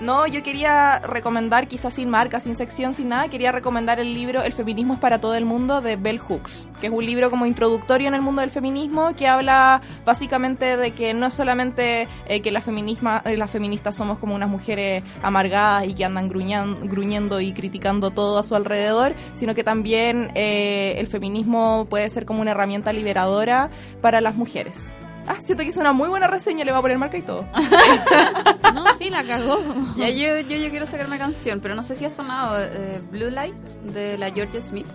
no, yo quería recomendar, quizás sin marca, sin sección, sin nada, quería recomendar el libro El feminismo es para todo el mundo de Bell Hooks, que es un libro como introductorio en el mundo del feminismo que habla básicamente de que no solamente eh, que eh, las feministas somos como unas mujeres amargadas y que andan gruñan- gruñendo y criticando todo a su alrededor, sino que también eh, el feminismo puede ser como una herramienta liberadora para las mujeres. Ah, siento que es una muy buena reseña, le voy a poner marca y todo. (laughs) No, sí, la cagó. Ya yo, yo, yo quiero sacarme canción, pero no sé si ha sonado eh, Blue Light de la Georgia Smith.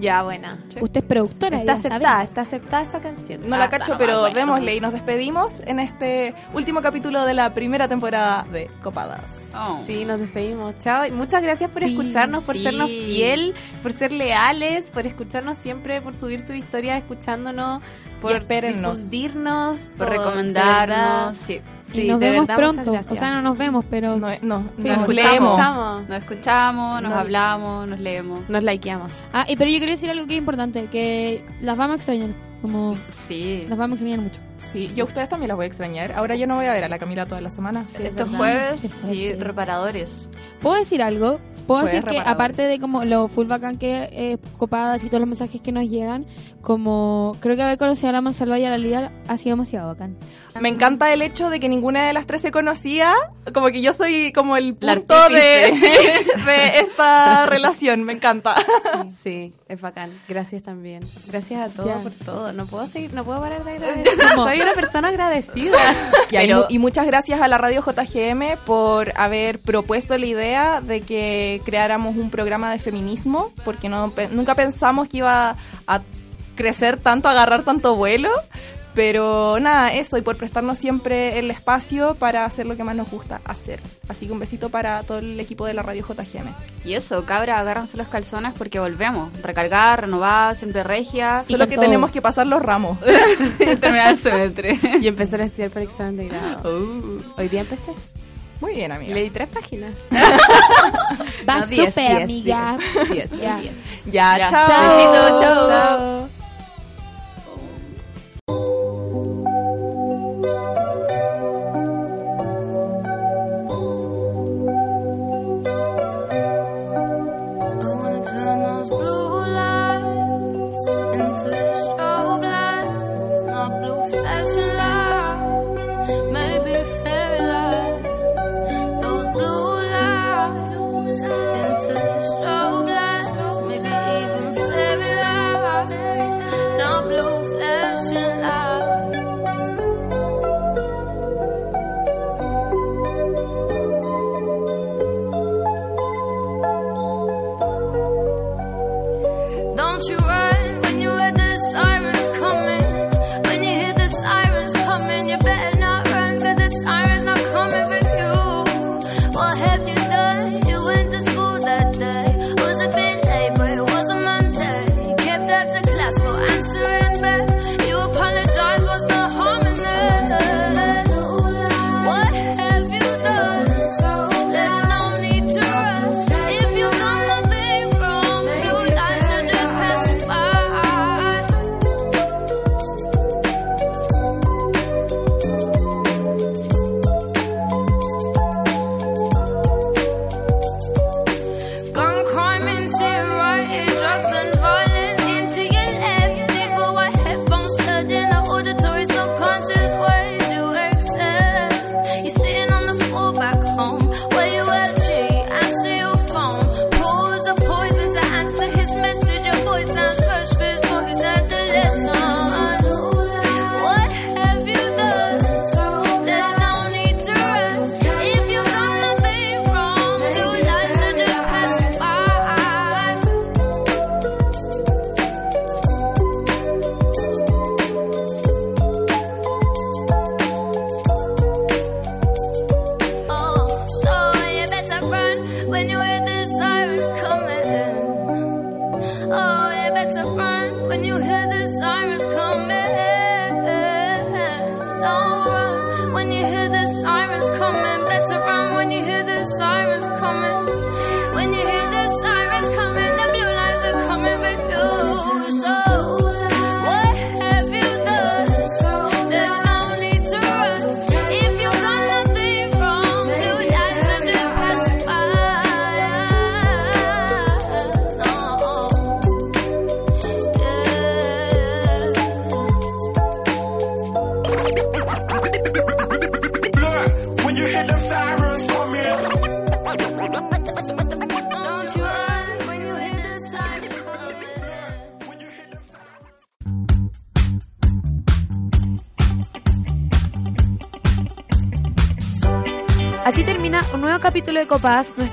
Ya, buena. Usted es productora, Está aceptada, está aceptada esta canción. No la Ah, cacho, pero bueno. démosle y nos despedimos en este último capítulo de la primera temporada de Copadas. Oh. Sí, nos despedimos. Chao. Y muchas gracias por Sí, escucharnos, por sí. sernos fiel, por ser leales, por escucharnos siempre, por subir su historia escuchándonos, por difundirnos, Por de recomendarnos, sí. Sí, y nos de vemos verdad, pronto. O sea, no nos vemos, pero No, no, Sí, nos nos leemos. escuchamos. Nos escuchamos, nos Nos- hablamos, nos leemos. Nos likeamos. Ah, y pero yo quería decir algo que es importante, que las vamos a extrañar, como Sí. las vamos a extrañar mucho. Sí, yo a ustedes también las voy a extrañar. Ahora yo no voy a ver a la Camila toda la semana. Sí, es Estos verdad. jueves, (laughs) sí, reparadores. Puedo decir algo, Puedo decir que aparte de como lo full bacán que eh, copadas y todos los mensajes que nos llegan, como creo que haber conocido a la Monsalva y a la líder ha sido demasiado bacán. Me encanta el hecho de que ninguna de las tres se conocía, como que yo soy como el punto de, (laughs) de esta relación, me encanta. Sí, es bacán. Gracias también. Gracias a todos Ya. por todo. No puedo seguir, no puedo parar de (laughs) agradecer. Soy una persona agradecida. (laughs) Y, ahí Pero- y muchas gracias a la radio JGM por haber propuesto la idea de que creáramos un programa de feminismo, porque no, pe- nunca pensamos que iba a crecer tanto, agarrar tanto vuelo. Pero nada, eso, y por prestarnos siempre el espacio para hacer lo que más nos gusta hacer. Así que un besito para todo el equipo de la radio JGM. Y eso, cabra, agárrense los calzones porque volvemos. Recargar, renovar, siempre regia. Solo que tenemos que pasar los ramos. (laughs) terminar el semestre. Y empezar a estudiar para el examen de grado. Hoy día empecé. Muy bien, amiga. Leí tres páginas. (laughs) Va No, súper, diez, amiga. diez, Ya. diez. Ya, Ya. chao. Besito, chao. I